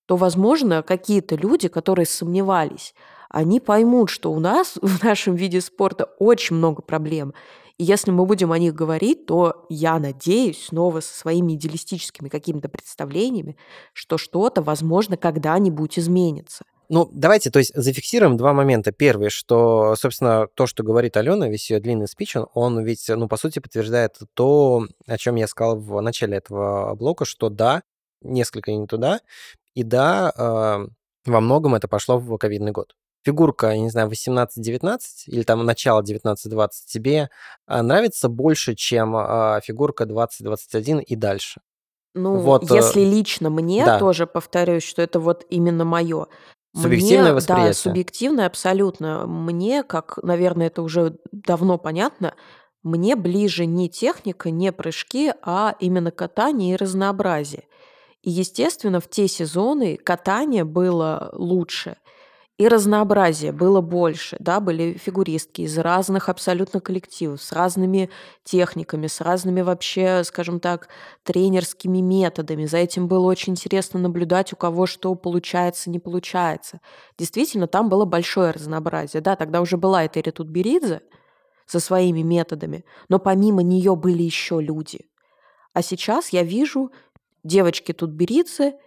[SPEAKER 2] то, возможно, какие-то люди, которые сомневались, они поймут, что у нас в нашем виде спорта очень много проблем. И если мы будем о них говорить, то я надеюсь снова со своими идеалистическими какими-то представлениями, что что-то, возможно, когда-нибудь изменится.
[SPEAKER 1] Ну, давайте, то есть, зафиксируем два момента. Первый, что, собственно, то, что говорит Алена, весь ее длинный спич, он, он ведь, ну, по сути, подтверждает то, о чем я сказал в начале этого блока, что да, несколько не туда, и да, э, во многом это пошло в ковидный год. Фигурка, я не знаю, 18-19 или там начало 19-20 тебе а, нравится больше, чем э, фигурка 20-21 и дальше?
[SPEAKER 2] Ну, вот, э, если лично мне, да. тоже повторюсь, что это вот именно мое.
[SPEAKER 1] Субъективное Мне, восприятие.
[SPEAKER 2] Да, субъективное абсолютно. Мне, как, наверное, это уже давно понятно, мне ближе не техника, не прыжки, а именно катание и разнообразие. И, естественно, в те сезоны катание было лучше – и разнообразие было больше, да, были фигуристки из разных абсолютно коллективов, с разными техниками, с разными вообще, скажем так, тренерскими методами. За этим было очень интересно наблюдать, у кого что получается, не получается. Действительно, там было большое разнообразие, да, тогда уже была Этери Тутберидзе со своими методами, но помимо нее были еще люди. А сейчас я вижу девочки Тутберидзе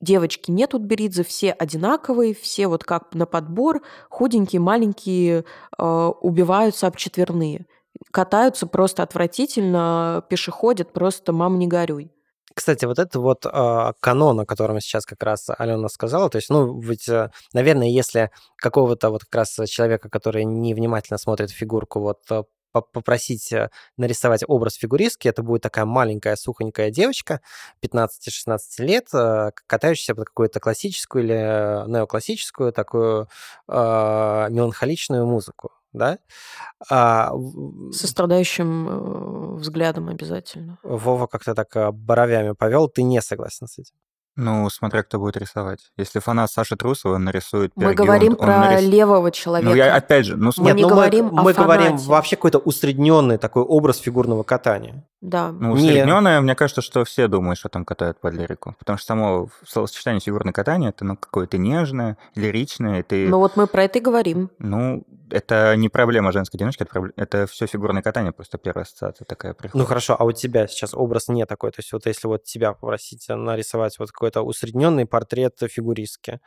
[SPEAKER 2] девочки нет Утберидзе, все одинаковые, все вот как на подбор, худенькие, маленькие, э, убиваются обчетверные. Катаются просто отвратительно, пешеходят просто «мам, не горюй».
[SPEAKER 1] Кстати, вот это вот э, канон, о котором сейчас как раз Алена сказала, то есть, ну, ведь, э, наверное, если какого-то вот как раз человека, который невнимательно смотрит фигурку, вот попросить э, нарисовать образ фигуристки, это будет такая маленькая сухонькая девочка 15-16 лет, э, катающаяся под какую-то классическую или неоклассическую такую э, меланхоличную музыку да?
[SPEAKER 2] А, Со страдающим взглядом обязательно.
[SPEAKER 1] Вова как-то так бровями повел, ты не согласен с этим?
[SPEAKER 3] Ну, смотря кто будет рисовать. Если фанат Саши Трусова нарисует
[SPEAKER 2] Мы говорим он, про нарис... левого человека.
[SPEAKER 3] Ну, я опять же, ну,
[SPEAKER 2] мы Нет, не ну, говорим
[SPEAKER 1] мы,
[SPEAKER 2] о
[SPEAKER 1] мы
[SPEAKER 2] фанате.
[SPEAKER 1] говорим вообще какой-то усредненный такой образ фигурного катания.
[SPEAKER 2] Да.
[SPEAKER 3] Ну, усредненное, не... мне кажется, что все думают, что там катают под лирику. Потому что само словосочетание фигурное катание, это ну, какое-то нежное, лиричное. Ты...
[SPEAKER 2] Ну, вот мы про это и говорим.
[SPEAKER 3] Ну, это не проблема женской одиночки, это, проб... это все фигурное катание, просто первая ассоциация такая приходит.
[SPEAKER 1] Ну хорошо, а у тебя сейчас образ не такой, то есть вот если вот тебя попросить нарисовать вот какой-то усредненный портрет фигуристки,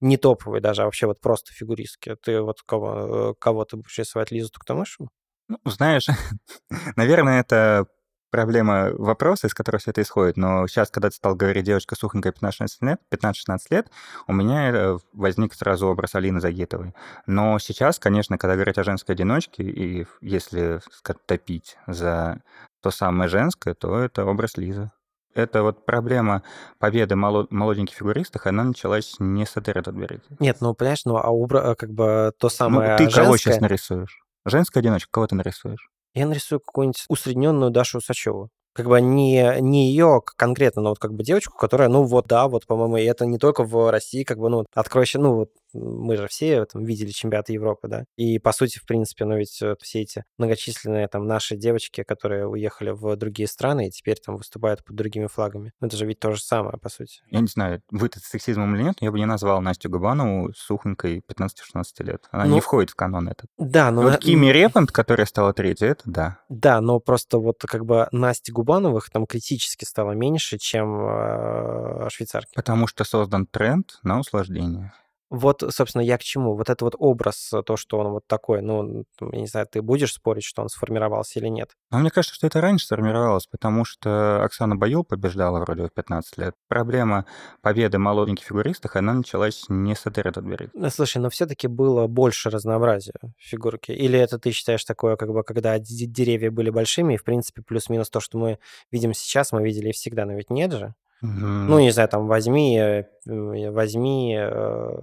[SPEAKER 1] не топовый даже, а вообще вот просто фигуристки, ты вот кого, кого ты будешь рисовать, Лизу Туктамышу?
[SPEAKER 3] Ну, знаешь, наверное, это проблема вопроса, из которого все это исходит. Но сейчас, когда ты стал говорить девочка сухонькая 15-16 лет, 15-16 лет, у меня э, возник сразу образ Алины Загитовой. Но сейчас, конечно, когда говорить о женской одиночке, и если топить за то самое женское, то это образ Лизы. Это вот проблема победы молоденьких фигуристов, она началась не с этой Red
[SPEAKER 1] Нет, ну, понимаешь, ну, а обра- как бы то самое
[SPEAKER 3] Ну, ты
[SPEAKER 1] женское...
[SPEAKER 3] кого сейчас нарисуешь? Женская одиночка, кого ты нарисуешь?
[SPEAKER 1] Я нарисую какую-нибудь усредненную Дашу Усачеву. Как бы не, не ее конкретно, но вот как бы девочку, которая, ну вот, да, вот, по-моему, и это не только в России, как бы, ну, откройся, ну, вот, мы же все там видели чемпионаты Европы, да, и по сути, в принципе, ну ведь все эти многочисленные там наши девочки, которые уехали в другие страны и теперь там выступают под другими флагами, ну, это же ведь то же самое, по сути.
[SPEAKER 3] Я не знаю, будет это сексизмом или нет, я бы не назвал Настю Габанову сухонькой 15-16 лет. Она ну, не входит в канон этот.
[SPEAKER 1] Да, но...
[SPEAKER 3] Вот на... Кими Репант, которая стала третьей, это да.
[SPEAKER 1] Да, но просто вот как бы Насти Губановых там критически стало меньше, чем э, швейцарки.
[SPEAKER 3] Потому что создан тренд на усложнение.
[SPEAKER 1] Вот, собственно, я к чему? Вот это вот образ, э, то, что он вот такой, ну, я не знаю, ты будешь спорить, что он сформировался или нет?
[SPEAKER 3] Ну, мне кажется, что это раньше сформировалось, потому что Оксана Баюл побеждала вроде в 15 лет. Проблема победы молоденьких фигуристов, она началась не с этой Red
[SPEAKER 1] ну, Слушай, но все-таки было больше разнообразия фигурки. Или это ты считаешь такое, как бы, когда деревья были большими, и, в принципе, плюс-минус то, что мы видим сейчас, мы видели и всегда, но ведь нет же? Ну, не знаю, там возьми, э, возьми э,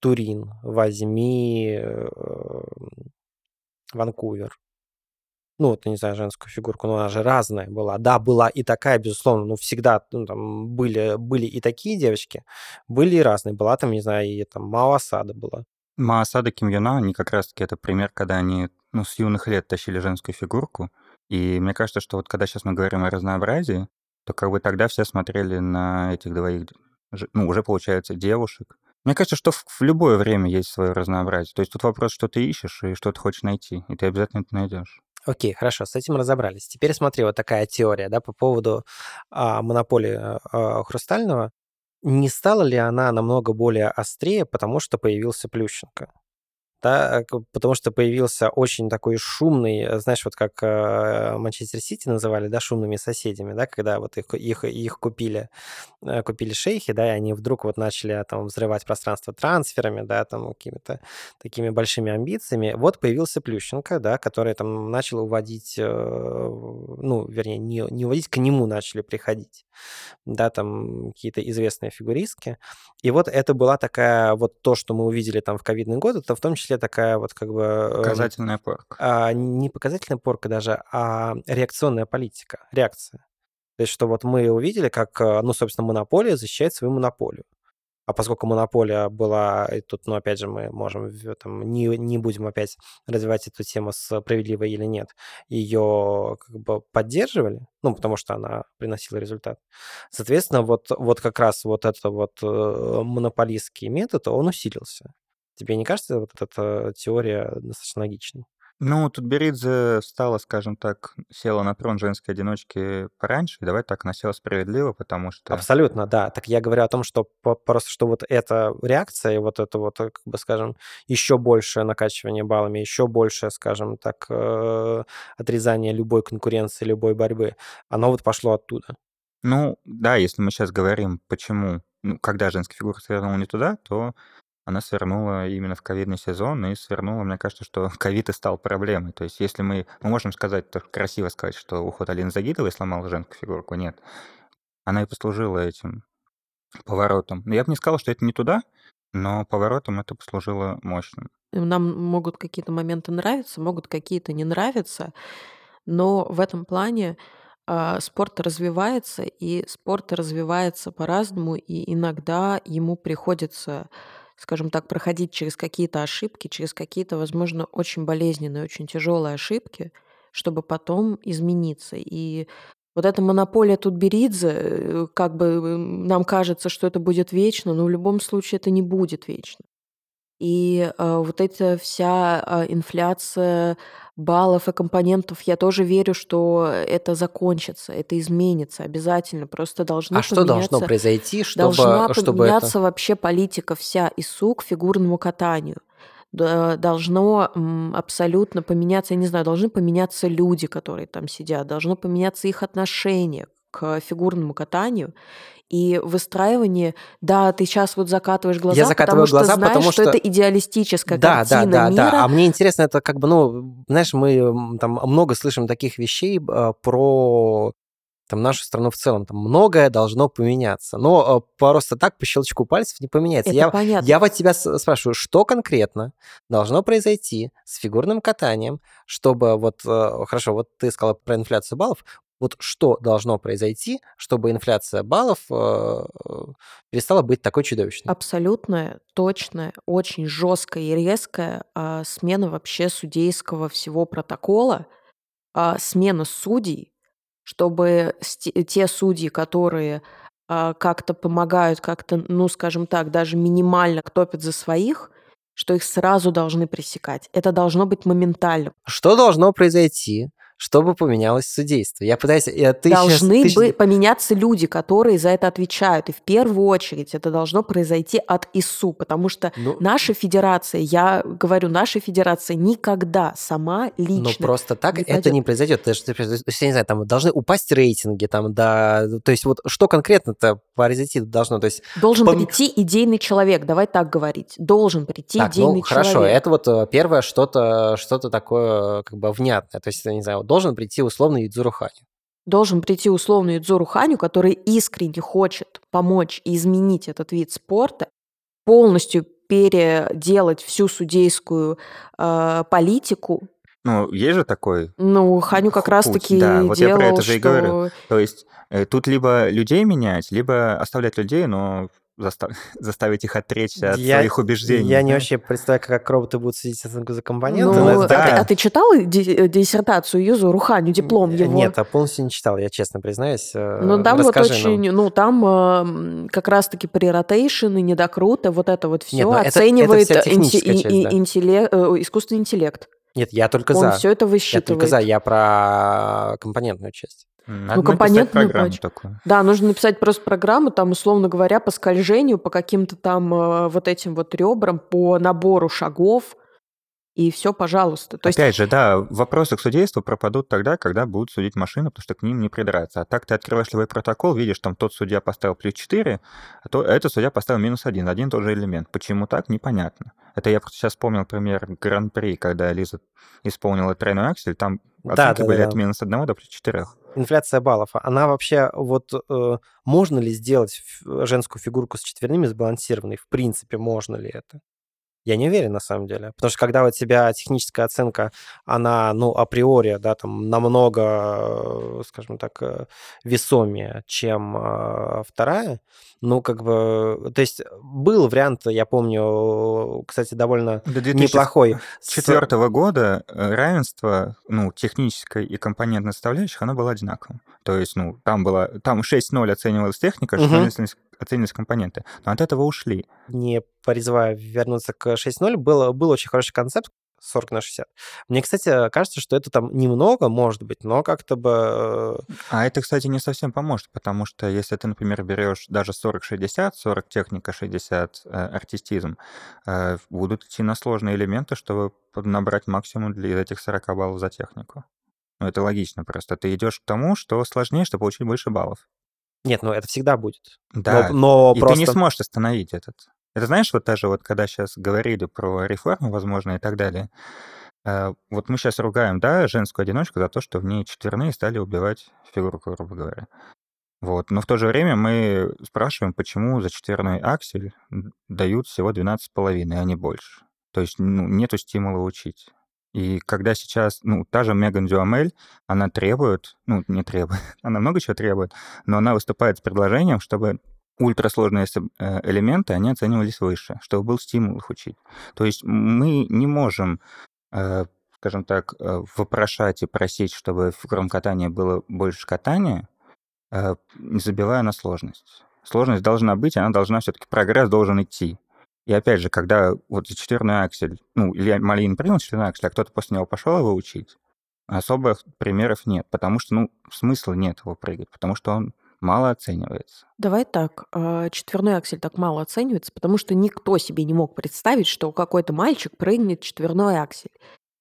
[SPEAKER 1] Турин, возьми э, Ванкувер. Ну, вот, не знаю, женскую фигурку, но она же разная была. Да, была и такая, безусловно, ну, всегда ну, там были, были и такие девочки, были и разные. Была там, не знаю, и там Мао Асада была.
[SPEAKER 3] Мао Асада, Ким Юна, они как раз-таки это пример, когда они ну, с юных лет тащили женскую фигурку. И мне кажется, что вот когда сейчас мы говорим о разнообразии, то как бы тогда все смотрели на этих двоих, ну, уже, получается, девушек. Мне кажется, что в, любое время есть свое разнообразие. То есть тут вопрос, что ты ищешь и что ты хочешь найти, и ты обязательно это найдешь.
[SPEAKER 1] Окей, хорошо, с этим разобрались. Теперь смотри, вот такая теория, да, по поводу а, монополии а, Хрустального. Не стала ли она намного более острее, потому что появился Плющенко? Да, потому что появился очень такой шумный, э, знаешь, вот как э, Манчестер Сити называли, да, шумными соседями, да, когда вот их, их, их купили, э, купили шейхи, да, и они вдруг вот начали там взрывать пространство трансферами, да, там какими-то такими большими амбициями. Вот появился Плющенко, да, который там начал уводить, ну, вернее, не, не уводить, к нему начали приходить, да, там какие-то известные фигуристки. И вот это была такая, вот то, что мы увидели там в ковидный год, это в том числе такая вот как бы...
[SPEAKER 3] Эм, показательная порка.
[SPEAKER 1] А, не показательная порка даже, а реакционная политика, реакция. То есть, что вот мы увидели, как, э, ну, собственно, монополия защищает свою монополию. А поскольку монополия была, и тут, ну, опять же, мы можем, там, не, не будем опять развивать эту тему, справедливой или нет, ее как бы поддерживали, ну, потому что она приносила результат. Соответственно, вот, вот как раз вот этот вот э, монополистский метод, он усилился. Тебе не кажется вот эта теория достаточно логичной?
[SPEAKER 3] Ну, тут Беридзе стала, скажем так, села на трон женской одиночки пораньше, и давай так, она села справедливо, потому что...
[SPEAKER 1] Абсолютно, да. Так я говорю о том, что просто что вот эта реакция, вот это вот, э, как бы, скажем, еще большее накачивание баллами, еще большее, скажем так, э, отрезание любой конкуренции, любой борьбы, оно вот пошло оттуда.
[SPEAKER 3] Ну, да, если мы сейчас говорим, почему, ну, когда женская фигура свернула не туда, то она свернула именно в ковидный сезон и свернула, мне кажется, что ковид и стал проблемой. То есть если мы, мы можем сказать, так красиво сказать, что уход Алины Загидовой сломал женскую фигурку, нет. Она и послужила этим поворотом. Я бы не сказал, что это не туда, но поворотом это послужило мощным.
[SPEAKER 2] Нам могут какие-то моменты нравиться, могут какие-то не нравиться, но в этом плане а, спорт развивается, и спорт развивается по-разному, и иногда ему приходится, скажем так, проходить через какие-то ошибки, через какие-то, возможно, очень болезненные, очень тяжелые ошибки, чтобы потом измениться. И вот эта монополия Тутберидзе, э, как бы нам кажется, что это будет вечно, но в любом случае это не будет вечно. И э, вот эта вся э, инфляция баллов и компонентов, я тоже верю, что это закончится, это изменится обязательно. Просто должно
[SPEAKER 1] А что должно произойти, чтобы,
[SPEAKER 2] должна
[SPEAKER 1] чтобы
[SPEAKER 2] поменяться
[SPEAKER 1] это...
[SPEAKER 2] вообще политика вся и сук фигурному катанию должно абсолютно поменяться, я не знаю, должны поменяться люди, которые там сидят, должно поменяться их отношение к фигурному катанию и выстраивание, да, ты сейчас вот закатываешь глаза,
[SPEAKER 1] я закатываю
[SPEAKER 2] потому
[SPEAKER 1] глаза,
[SPEAKER 2] что знаешь,
[SPEAKER 1] потому
[SPEAKER 2] что...
[SPEAKER 1] что
[SPEAKER 2] это идеалистическая
[SPEAKER 1] да,
[SPEAKER 2] картина
[SPEAKER 1] да, да,
[SPEAKER 2] мира.
[SPEAKER 1] да. А мне интересно, это как бы, ну, знаешь, мы там много слышим таких вещей э, про там, нашу страну в целом. Там многое должно поменяться. Но э, просто так по щелчку пальцев не поменяется.
[SPEAKER 2] Это
[SPEAKER 1] я,
[SPEAKER 2] понятно.
[SPEAKER 1] я вот тебя спрашиваю, что конкретно должно произойти с фигурным катанием, чтобы вот, э, хорошо, вот ты сказала про инфляцию баллов, вот что должно произойти, чтобы инфляция баллов э, перестала быть такой чудовищной?
[SPEAKER 2] Абсолютная, точная, очень жесткая и резкая а, смена вообще судейского всего протокола, а, смена судей, чтобы те судьи, которые а, как-то помогают, как-то, ну, скажем так, даже минимально топят за своих, что их сразу должны пресекать. Это должно быть моментально.
[SPEAKER 1] Что должно произойти, чтобы поменялось судейство. Я пытаюсь... Я, ты
[SPEAKER 2] должны
[SPEAKER 1] сейчас,
[SPEAKER 2] бы поменяться люди, которые за это отвечают. И в первую очередь это должно произойти от ИСУ, потому что ну, наша федерация, я говорю, наша федерация никогда сама лично...
[SPEAKER 1] Но просто так не это пойдет. не произойдет. Ты, ты, ты, я не знаю, там должны упасть рейтинги, там, да... То есть вот что конкретно-то произойти должно? То есть,
[SPEAKER 2] Должен пом... прийти идейный человек, давай так говорить. Должен прийти так, идейный
[SPEAKER 1] ну,
[SPEAKER 2] человек.
[SPEAKER 1] Хорошо, это вот э, первое что-то что такое как бы внятное. То есть, я не знаю, должен прийти условный Юдзуру Ханю.
[SPEAKER 2] Должен прийти условный Юдзуру Ханю, который искренне хочет помочь и изменить этот вид спорта, полностью переделать всю судейскую э, политику.
[SPEAKER 3] Ну, есть же такой.
[SPEAKER 2] Ну, Ханю как раз-таки да,
[SPEAKER 3] вот
[SPEAKER 2] делал,
[SPEAKER 3] я про это же
[SPEAKER 2] что...
[SPEAKER 3] и говорю. То есть э, тут либо людей менять, либо оставлять людей, но застав... заставить их отречься от
[SPEAKER 1] я,
[SPEAKER 3] своих убеждений.
[SPEAKER 1] Я
[SPEAKER 3] да?
[SPEAKER 1] не вообще представляю, как роботы будут сидеть за компоненты.
[SPEAKER 2] Ну, а, да. ты, а ты читал диссертацию Юзу Руханю, диплом его?
[SPEAKER 1] Нет, а полностью не читал, я честно признаюсь. Э,
[SPEAKER 2] ну, там
[SPEAKER 1] Расскажи
[SPEAKER 2] вот очень,
[SPEAKER 1] нам.
[SPEAKER 2] ну, там э, как раз-таки при ротейшн и недокруты, вот это вот все
[SPEAKER 1] Нет, ну,
[SPEAKER 2] оценивает
[SPEAKER 1] это, это инте- часть, да.
[SPEAKER 2] интеллект, э, искусственный интеллект.
[SPEAKER 1] Нет, я только
[SPEAKER 2] Он
[SPEAKER 1] за.
[SPEAKER 2] все это высчитывает.
[SPEAKER 1] Я только за, я про компонентную часть.
[SPEAKER 3] Надо
[SPEAKER 2] ну, компонентную патч.
[SPEAKER 3] такую.
[SPEAKER 2] Да, нужно написать просто программу, там, условно говоря, по скольжению, по каким-то там э, вот этим вот ребрам, по набору шагов, и все, пожалуйста. То
[SPEAKER 3] Опять
[SPEAKER 2] есть...
[SPEAKER 3] же, да, вопросы к судейству пропадут тогда, когда будут судить машины, потому что к ним не придраться. А так ты открываешь любой протокол, видишь, там тот судья поставил плюс 4, а то этот судья поставил минус 1, один тот же элемент. Почему так, непонятно. Это я просто сейчас вспомнил пример Гран-при, когда Лиза исполнила тройной аксель, там оценки
[SPEAKER 1] Да, да,
[SPEAKER 3] были
[SPEAKER 1] да,
[SPEAKER 3] от
[SPEAKER 1] да.
[SPEAKER 3] минус 1 до плюс 4.
[SPEAKER 1] Инфляция баллов. Она вообще, вот э, можно ли сделать женскую фигурку с четверными сбалансированной? В принципе, можно ли это? Я не уверен, на самом деле. Потому что когда у тебя техническая оценка, она, ну, априори, да, там, намного, скажем так, э, весомее, чем э, вторая, ну, как бы, то есть был вариант, я помню, кстати, довольно
[SPEAKER 3] До
[SPEAKER 1] неплохой. с-
[SPEAKER 3] 2004 года э, равенство, ну, технической и компонентной составляющих, оно было одинаковым. То есть, ну, там было, там 6-0 оценивалась техника, 6-0
[SPEAKER 1] Мгм.
[SPEAKER 3] Оценивались компоненты. Но от этого ушли.
[SPEAKER 1] не призывая вернуться к 6.0, был, был очень хороший концепт 40 на 60. Мне, кстати, кажется, что это там немного, может быть, но как-то бы... э,
[SPEAKER 3] А это, кстати, не совсем поможет, потому что если ты, например, берешь даже 40-60, 40 техника, 60 э, артистизм, э, будут идти на сложные элементы, чтобы набрать максимум для этих 40 баллов за технику. Ну, это логично просто. Ты идешь к тому, что сложнее, чтобы получить больше баллов.
[SPEAKER 1] Нет, ну это всегда будет.
[SPEAKER 3] Да,
[SPEAKER 1] но, но
[SPEAKER 3] и
[SPEAKER 1] просто...
[SPEAKER 3] ты не сможешь остановить этот. Это знаешь, вот даже вот когда сейчас говорили про реформу, возможно, и так далее, э, вот мы сейчас ругаем, да, женскую одиночку за то, что в ней четверные стали убивать фигурку, грубо говоря. Вот. Но в то же время мы спрашиваем, почему за четверной аксель дают всего 12,5, а не больше. То есть ну, нету стимула учить. И когда сейчас, ну, та же Меган Дюамель, она требует, ну, не требует, она много чего требует, но она выступает с предложением, чтобы ультрасложные э, элементы, они оценивались выше, чтобы был стимул их учить. То есть мы не можем, э, скажем так, э, вопрошать и просить, чтобы в фигурном катании было больше катания, забивая на сложность. Сложность должна быть, она должна все-таки, прогресс должен идти. И опять же, когда вот за четверной аксель, ну, Илья Малин принял четверной аксель, а кто-то после него пошел его учить, особых примеров нет, потому что, ну, смысла нет его прыгать, потому что он мало оценивается.
[SPEAKER 2] Давай так, а, четверной аксель так мало оценивается, потому что никто себе не мог представить, что какой-то мальчик прыгнет четверной аксель.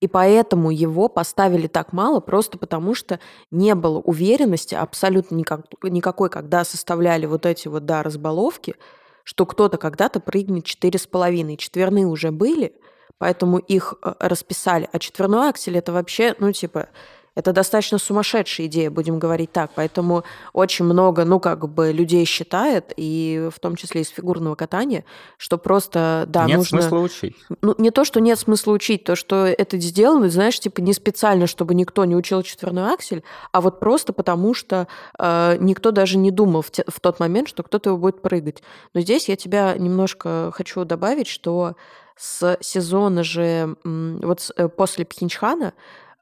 [SPEAKER 2] И поэтому его поставили так мало, просто потому что не было уверенности абсолютно никак, никакой, когда составляли вот эти вот, да, разбаловки, что кто-то когда-то прыгнет 4,5. Четверные уже были, поэтому их э, расписали. А четверной аксель это вообще, ну, типа, это достаточно сумасшедшая идея, будем говорить так. Поэтому очень много, ну, как бы людей считает, и в том числе из фигурного катания, что просто, да,
[SPEAKER 3] нет
[SPEAKER 2] нужно...
[SPEAKER 3] Нет смысла учить.
[SPEAKER 2] Ну, не то, что нет смысла учить, то, что это сделано, знаешь, типа не специально, чтобы никто не учил четверной аксель, а вот просто потому, что э, никто даже не думал в, те, в тот момент, что кто-то его будет прыгать. Но здесь я тебя немножко хочу добавить, что с сезона же, вот э, после Пхенчхана,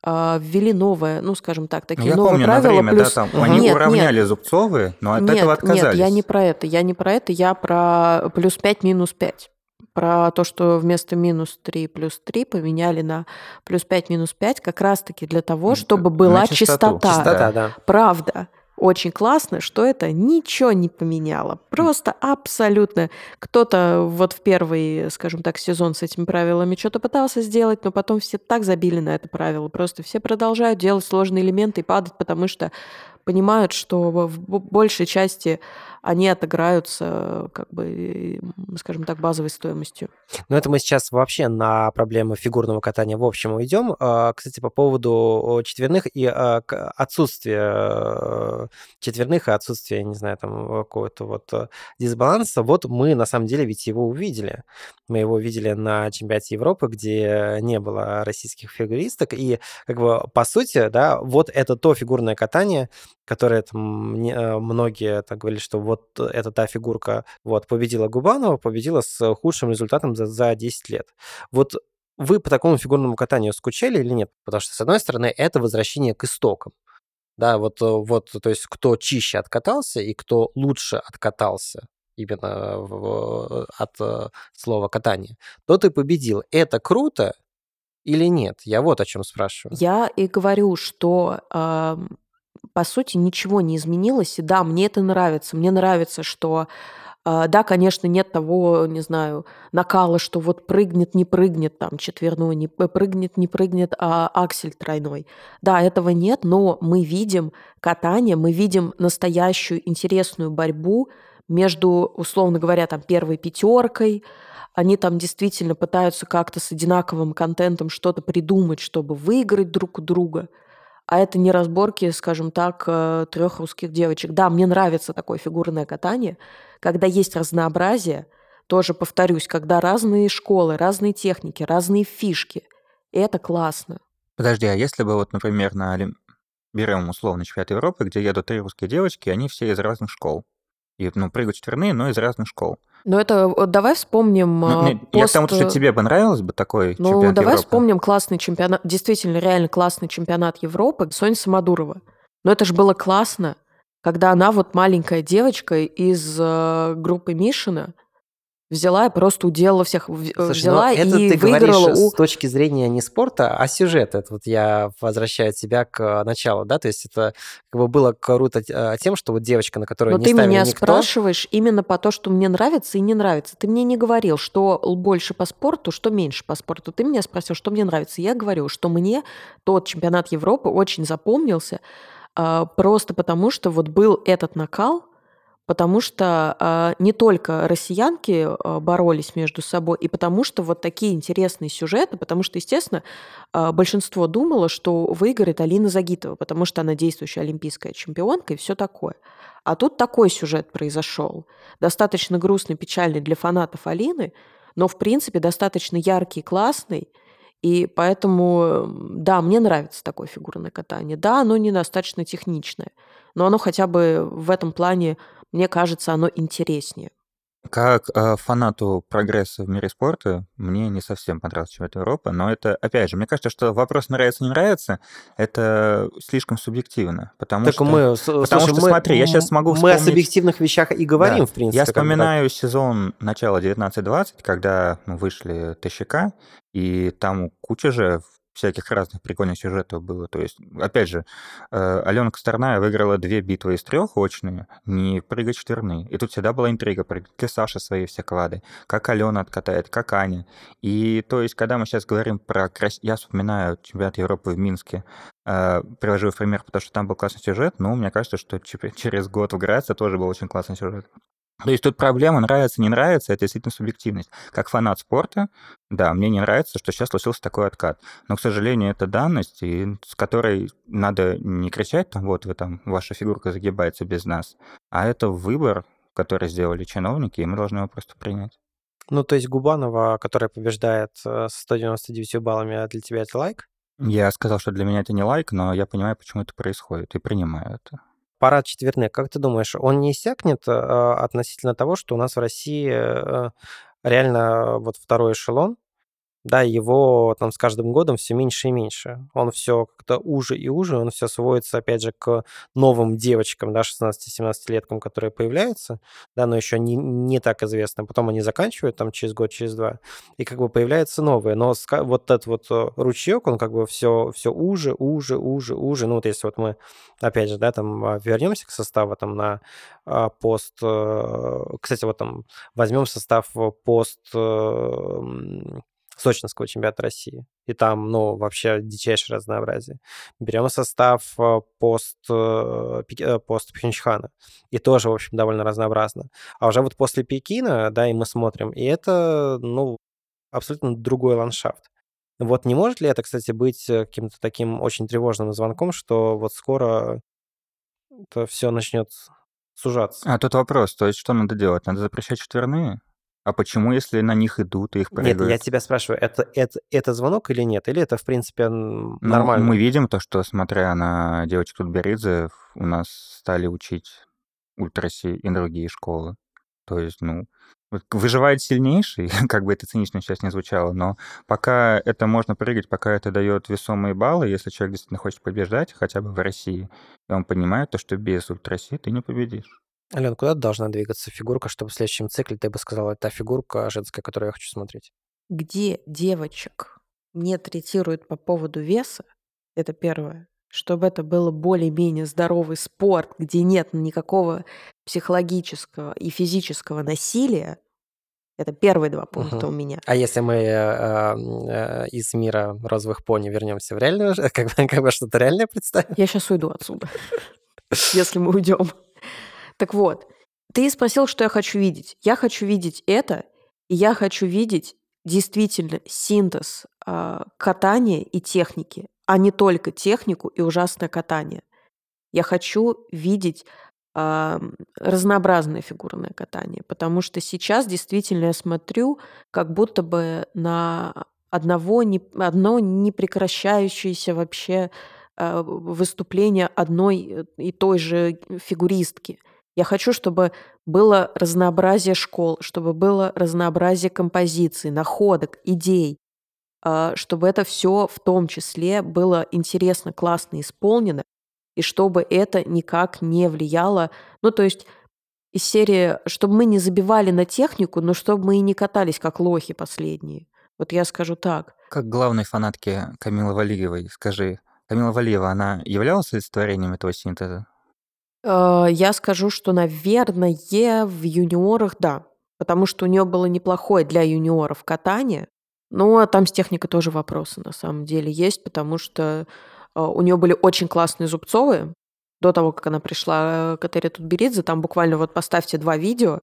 [SPEAKER 2] ввели новое, ну, скажем так, такие
[SPEAKER 3] я
[SPEAKER 2] новые
[SPEAKER 3] помню,
[SPEAKER 2] правила.
[SPEAKER 3] На время,
[SPEAKER 2] плюс...
[SPEAKER 3] да, там, они нет, уравняли нет. Зубцовые, но от
[SPEAKER 2] нет,
[SPEAKER 3] этого отказались.
[SPEAKER 2] Нет, я не про это, я не про это, я про плюс 5, минус 5 про то, что вместо минус 3 плюс 3 поменяли на плюс 5 минус 5, как раз-таки для того, чтобы была чистота.
[SPEAKER 1] Чистота, да.
[SPEAKER 2] Правда очень классно, что это ничего не поменяло. Просто абсолютно. Кто-то вот в первый, скажем так, сезон с этими правилами что-то пытался сделать, но потом все так забили на это правило. Просто все продолжают делать сложные элементы и падать, потому что понимают, что в большей части они отыграются, как бы, скажем так, базовой стоимостью.
[SPEAKER 1] Но это мы сейчас вообще на проблемы фигурного катания в общем уйдем. А, кстати, по поводу четверных и а, отсутствия э, четверных и отсутствия, не знаю, там какого-то вот э, дисбаланса, вот мы на самом деле ведь его увидели. Мы его увидели на чемпионате Европы, где не было российских фигуристок, и как бы по сути, да, вот это то фигурное катание, которое там э, многие так говорили, что вот это та фигурка, вот, победила Губанова, победила с худшим результатом за, за 10 лет. Вот вы по такому фигурному катанию скучали или нет? Потому что, с одной стороны, это возвращение к истокам. Да, вот, вот, то есть кто чище откатался и кто лучше откатался именно в, от э, слова катание, тот и победил. Это круто или нет? Я вот о чем спрашиваю.
[SPEAKER 2] Я и говорю, что э, по сути, ничего не изменилось. И да, мне это нравится. Мне нравится, что а, да, конечно, нет того, не знаю, накала, что вот прыгнет, не прыгнет, там, четверной, не прыгнет, не прыгнет, а аксель тройной. Да, этого нет, но мы видим катание, мы видим настоящую интересную борьбу между, условно говоря, там, первой пятеркой, они там действительно пытаются как-то с одинаковым контентом что-то придумать, чтобы выиграть друг у друга – а это не разборки, скажем так, э, трех русских девочек. Да, мне нравится такое фигурное катание, когда есть разнообразие, тоже повторюсь, когда разные школы, разные техники, разные фишки. И это классно.
[SPEAKER 3] Подожди, а если бы вот, например, на Олим... берем условно чемпионат Европы, где едут три русские девочки, они все из разных школ. И, ну, прыгают четверные, но из разных школ.
[SPEAKER 2] Ну, это давай вспомним
[SPEAKER 3] ну, нет, пост... Я к тому, что тебе понравилось бы такой ну, чемпионат
[SPEAKER 2] давай
[SPEAKER 3] Европы.
[SPEAKER 2] вспомним классный чемпионат, действительно, реально классный чемпионат Европы Соня Самодурова. Но это же было классно, когда она вот маленькая девочка из э, группы Мишина, взяла и просто уделала всех, Слушай, ну взяла
[SPEAKER 1] это
[SPEAKER 2] и
[SPEAKER 1] ты
[SPEAKER 2] выиграла
[SPEAKER 1] говоришь
[SPEAKER 2] у...
[SPEAKER 1] с точки зрения не спорта, а сюжета. Это вот я возвращаю тебя к началу, да, то есть это как бы было круто а, тем, что вот девочка, на которую
[SPEAKER 2] Но
[SPEAKER 1] не
[SPEAKER 2] ты меня
[SPEAKER 1] никто...
[SPEAKER 2] спрашиваешь именно по то, что мне нравится и не нравится. Ты мне не говорил, что больше по спорту, что меньше по спорту. Ты меня спросил, что мне нравится. Я говорю, что мне тот чемпионат Европы очень запомнился, а, просто потому что вот был этот накал, потому что а, не только россиянки а, боролись между собой, и потому что вот такие интересные сюжеты, потому что, естественно, а, большинство думало, что выиграет Алина Загитова, потому что она действующая олимпийская чемпионка и все такое. А тут такой сюжет произошел, достаточно грустный, печальный для фанатов Алины, но, в принципе, достаточно яркий, классный, и поэтому, да, мне нравится такое фигурное катание. Да, оно недостаточно техничное, но оно хотя бы в этом плане мне кажется, оно интереснее.
[SPEAKER 3] Как э, фанату прогресса в мире спорта, мне не совсем понравился чемпионат Европы, но это, опять же, мне кажется, что вопрос нравится-не нравится, это слишком субъективно, потому
[SPEAKER 1] так
[SPEAKER 3] что...
[SPEAKER 1] мы,
[SPEAKER 3] потому
[SPEAKER 1] слушай,
[SPEAKER 3] что,
[SPEAKER 1] мы,
[SPEAKER 3] смотри, я сейчас могу
[SPEAKER 1] Мы
[SPEAKER 3] вспомнить...
[SPEAKER 1] о субъективных вещах и говорим,
[SPEAKER 3] Да.
[SPEAKER 1] в принципе.
[SPEAKER 3] Я
[SPEAKER 1] бы так.
[SPEAKER 3] вспоминаю сезон начала 19-20, когда ну, вышли ТЩК, и там куча же всяких разных прикольных сюжетов было. То есть, опять же, э, Алена Косторная выиграла две битвы из трех очные, не прыгать четверные. И тут всегда была интрига, прыгать ли Саша свои все квады, как Алена откатает, как Аня. И то есть, когда мы сейчас говорим про... крас- Я вспоминаю чемпионат Европы в Минске, э, привожу в пример, потому что там был классный сюжет, но мне кажется, что через год в Граце тоже был очень классный сюжет. То есть тут проблема нравится, не нравится, это действительно субъективность. Как фанат спорта, да, мне не нравится, что сейчас случился такой откат. Но, к сожалению, это данность, и с которой надо не кричать, там, вот вы там, ваша фигурка загибается без нас, а это выбор, который сделали чиновники, и мы должны его просто принять.
[SPEAKER 1] Ну, то есть Губанова, которая побеждает э, с 199 баллами, а для тебя это лайк?
[SPEAKER 3] Я сказал, что для меня это не лайк, но я понимаю, почему это происходит, и принимаю это.
[SPEAKER 1] Парад четверных, как ты думаешь, он не иссякнет э, относительно того, что у нас в России э, реально вот второй эшелон, да, его там с каждым годом все меньше и меньше. Он все как-то уже и уже, он все сводится, опять же, к новым девочкам, да, 16-17-леткам, которые появляются, да, но еще не, не так известны. Потом они заканчивают там через год, через два, и как бы появляются новые. Но вот этот вот э, ручеек, он как бы все, все уже, уже, уже, уже. Ну вот если вот мы, опять же, да, там а, вернемся к составу там на а, пост... э, Кстати, вот там возьмем состав э, пост сочинского чемпионата России. И там, ну, вообще дичайшее разнообразие. Берем состав э, пост, э, э, пост Пхенчхана. И тоже, в общем, довольно разнообразно. А уже вот после Пекина, да, и мы смотрим, и это, ну, абсолютно другой ландшафт. Вот не может ли это, кстати, быть каким-то таким очень тревожным звонком, что вот скоро это все начнет сужаться?
[SPEAKER 3] А тут вопрос, то есть что надо делать? Надо запрещать четверные? А почему, если на них идут и их
[SPEAKER 1] Нет, я тебя спрашиваю, это, это, это звонок или нет? Или это, в принципе,
[SPEAKER 3] Ну,
[SPEAKER 1] нормально?
[SPEAKER 3] мы видим то, что, смотря на девочек Тутберидзе, у нас стали учить ультраси и другие школы. То есть, ну, выживает сильнейший, как бы это цинично сейчас не звучало, но пока это можно прыгать, пока это дает весомые баллы, если человек действительно хочет побеждать, хотя бы в России, и он понимает то, что без ультраси ты не победишь.
[SPEAKER 1] Ален, куда должна двигаться фигурка, чтобы в следующем цикле ты бы сказала, это фигурка женская, которую я хочу смотреть?
[SPEAKER 2] Где девочек не третируют по поводу веса, это первое, чтобы это было более-менее здоровый спорт, где нет никакого психологического и физического насилия, это первые два пункта
[SPEAKER 1] Мгм.
[SPEAKER 2] у меня.
[SPEAKER 1] А если мы э, э, из мира розовых пони вернемся в реальную, как бы, как бы что-то реальное представим?
[SPEAKER 2] Я сейчас уйду отсюда, если мы уйдем. Так вот, ты спросил, что я хочу видеть. Я хочу видеть это, и я хочу видеть действительно синтез а, катания и техники, а не только технику и ужасное катание. Я хочу видеть а, разнообразное фигурное катание, потому что сейчас действительно я смотрю как будто бы на одного не, одно непрекращающееся вообще а, выступление одной э, и той же фигуристки. Я хочу, чтобы было разнообразие школ, чтобы было разнообразие композиций, находок, идей, а, чтобы это все в том числе было интересно, классно исполнено, и чтобы это никак не влияло, ну то есть из серии, чтобы мы не забивали на технику, но чтобы мы и не катались как лохи последние. Вот я скажу так.
[SPEAKER 3] Как главной фанатке Камилы Валиевой, скажи, Камила Валиева, она являлась олицетворением этого синтеза?
[SPEAKER 2] Э, Я скажу, что, наверное, в юниорах да, потому что у нее было неплохое для юниоров катание, но там с техникой тоже вопросы на самом деле есть, потому что э, у нее были очень классные зубцовые, до того, как она пришла к Этери Тутберидзе, там буквально вот поставьте два видео,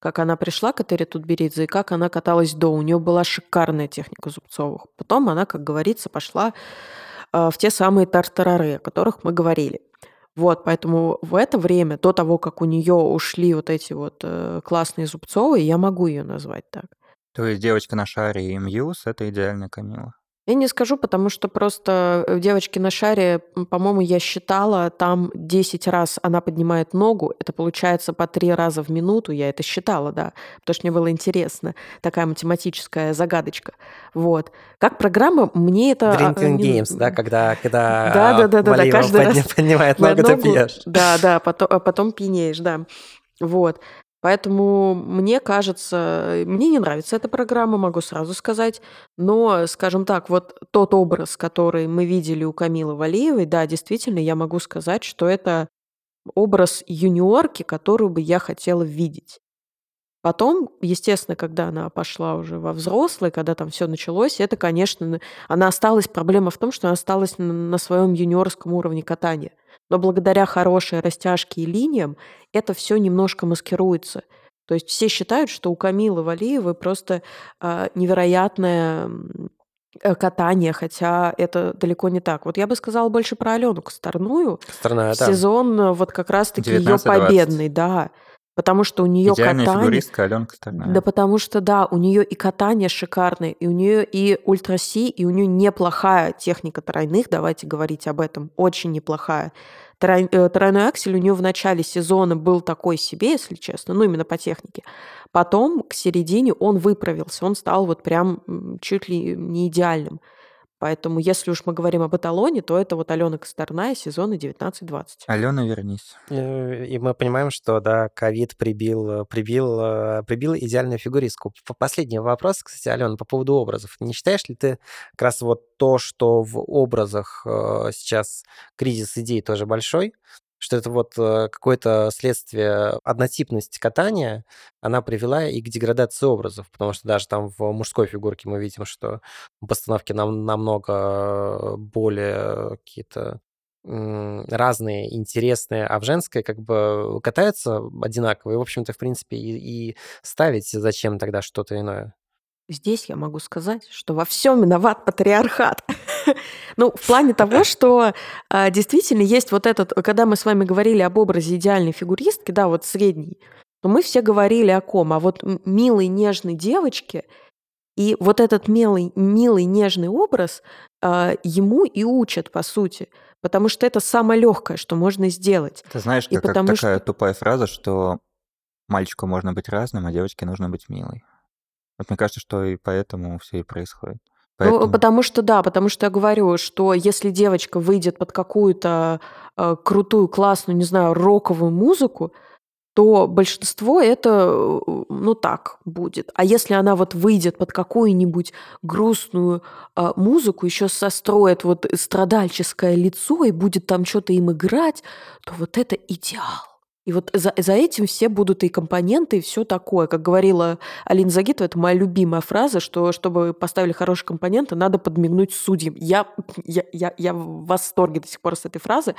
[SPEAKER 2] как она пришла к Этери Тутберидзе и как она каталась до. У нее была шикарная техника зубцовых. Потом она, как говорится, пошла э, в те самые тартарары, о которых мы говорили. Вот, поэтому в это время, до того, как у нее ушли вот эти вот э, классные зубцовые, я могу ее назвать так.
[SPEAKER 3] То есть девочка на шаре и Мьюз — это идеальная Камила?
[SPEAKER 2] Я не скажу, потому что просто э, девочки на шаре, по-моему, я считала, там 10 раз она поднимает ногу, это получается по 3 раза в минуту, я это считала, да, потому что мне было интересно, такая математическая загадочка. Вот. Как программа, мне это...
[SPEAKER 1] А, Drinking не... Games, да, когда, когда да, да, да, да, да, каждый подня... раз поднимает ногу, ногу, ты пьешь.
[SPEAKER 2] Да, да, потом, а потом пьянеешь, да. Вот. Поэтому мне кажется, мне не нравится эта программа, могу сразу сказать. Но, скажем так, вот тот образ, который мы видели у Камилы Валиевой, да, действительно, я могу сказать, что это образ юниорки, которую бы я хотела видеть. Потом, естественно, когда она пошла уже во взрослый, когда там все началось, это, конечно, она осталась, проблема в том, что она осталась на своем юниорском уровне катания. Но благодаря хорошей растяжке и линиям это все немножко маскируется. То есть все считают, что у Камилы Валиевой просто э, невероятное э, катание, хотя это далеко не так. Вот я бы сказала больше про Алену Косторную.
[SPEAKER 1] Косторная, да.
[SPEAKER 2] Сезон вот как раз-таки ее победный, да. Потому что у нее
[SPEAKER 3] Идеальная
[SPEAKER 2] катание...
[SPEAKER 3] фигуристка Аленка Стальная.
[SPEAKER 2] Да потому что, да, у нее и катание шикарное, и у нее и ультраси, и у нее неплохая техника тройных, давайте говорить об этом, очень неплохая. Трой, э, тройной аксель у нее в начале сезона был такой себе, если честно, ну именно по технике. Потом к середине он выправился, он стал вот прям чуть ли не идеальным. Поэтому, если уж мы говорим об эталоне, то это вот Алена Косторная, сезона 19-20.
[SPEAKER 3] Алена, вернись.
[SPEAKER 1] Э, и мы понимаем, что, да, ковид прибил, прибил, э, прибил идеальную фигуристку. Последний вопрос, кстати, Алена, по поводу образов. Не считаешь ли ты как раз вот то, что в образах э, сейчас кризис идей тоже большой, что это вот э, какое-то следствие однотипности катания, она привела и к деградации образов, потому что даже там в мужской фигурке мы видим, что постановки нам намного более какие-то разные, интересные, а в женской как бы катаются одинаково, и, в общем-то, в принципе, и, и ставить зачем тогда что-то иное?
[SPEAKER 2] Здесь я могу сказать, что во всем виноват патриархат. Ну, в плане того, что а, действительно есть вот этот, когда мы с вами говорили об образе идеальной фигуристки, да, вот средней, то мы все говорили о ком? А вот милой, нежной девочке, и вот этот милый, милый, нежный образ а, ему и учат, по сути. Потому что это самое легкое, что можно сделать.
[SPEAKER 3] Ты знаешь, как, как такая что... тупая фраза, что мальчику можно быть разным, а девочке нужно быть милой. Вот мне кажется, что и поэтому все и происходит.
[SPEAKER 2] Ну, Поэтому... Ну, потому что да, потому что я говорю, что если девочка выйдет под какую-то э, крутую, классную, не знаю, роковую музыку, то большинство это, э, ну так, будет. А если она вот выйдет под какую-нибудь грустную э, музыку, еще состроит вот страдальческое лицо и будет там что-то им играть, то вот это идеал. И вот за, за этим все будут и компоненты, и все такое. Как говорила Алина Загитова, это моя любимая фраза, что чтобы поставили хорошие компоненты, надо подмигнуть судьям. Я, я, я, я в восторге до сих пор с этой фразы.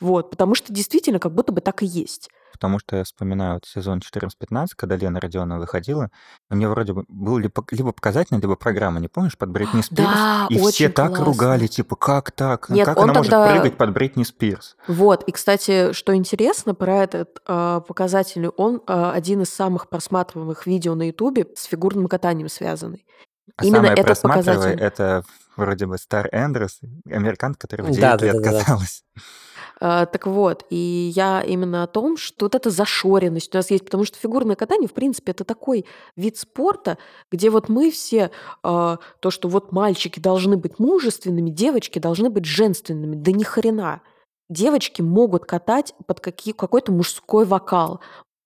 [SPEAKER 2] Вот, потому что действительно как будто бы так и есть
[SPEAKER 3] потому что я вспоминаю вот сезон 14-15, когда Лена Родионова выходила, у нее вроде бы был либо, либо показательная, либо программа, не помнишь, под Бритни Спирс?
[SPEAKER 2] Да,
[SPEAKER 3] и все так
[SPEAKER 2] классно.
[SPEAKER 3] ругали, типа, как так? Нет, как она тогда... может прыгать под Бритни Спирс?
[SPEAKER 2] Вот, и, кстати, что интересно про этот э, показательный, он э, один из самых просматриваемых видео на Ютубе с фигурным катанием связанный.
[SPEAKER 3] А Именно самое этот показатель. Это вроде бы Стар Эндрес, американка, которая в 9 да, лет да, да, каталась. Да.
[SPEAKER 2] А, так вот, и я именно о том, что вот эта зашоренность у нас есть, потому что фигурное катание, в принципе, это такой вид спорта, где вот мы все, а, то, что вот мальчики должны быть мужественными, девочки должны быть женственными, да ни хрена. Девочки могут катать под какие, какой-то мужской вокал,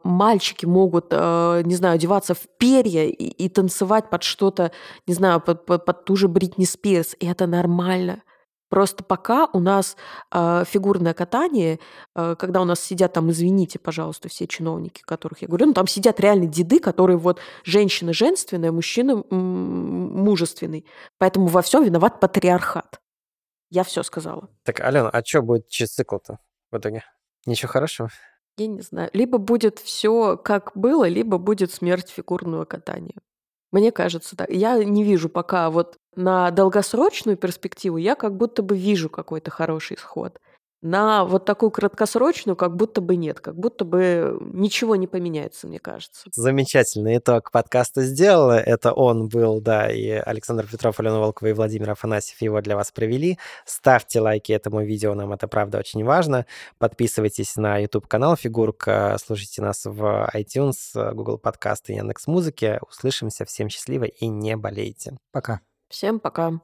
[SPEAKER 2] мальчики могут, э, не знаю, одеваться в перья и, и танцевать под что-то, не знаю, под, под, под ту же Бритни Спирс, и это нормально. Просто пока у нас э, фигурное катание, э, когда у нас сидят там, извините, пожалуйста, все чиновники, которых я говорю, ну там сидят реально деды, которые вот женщина женственная, мужчина мужественный. Поэтому во всем виноват патриархат. Я все сказала.
[SPEAKER 1] Так, Алена, а что будет через цикл-то в итоге? Ничего хорошего.
[SPEAKER 2] Я не знаю. Либо будет все как было, либо будет смерть фигурного катания. Мне кажется так. Я не вижу пока вот на долгосрочную перспективу, я как будто бы вижу какой-то хороший исход. На вот такую краткосрочную как будто бы нет, как будто бы ничего не поменяется, мне кажется.
[SPEAKER 1] Замечательный итог подкаста сделала. Это он был, да, и Александр Петров, Алена Волкова и Владимир Афанасьев его для вас провели. Ставьте лайки этому видео, нам это правда очень важно. Подписывайтесь на YouTube-канал Фигурка, слушайте нас в iTunes, Google Подкасты, Яндекс.Музыки. Услышимся. Всем счастливо и не болейте.
[SPEAKER 3] Пока.
[SPEAKER 2] Всем пока.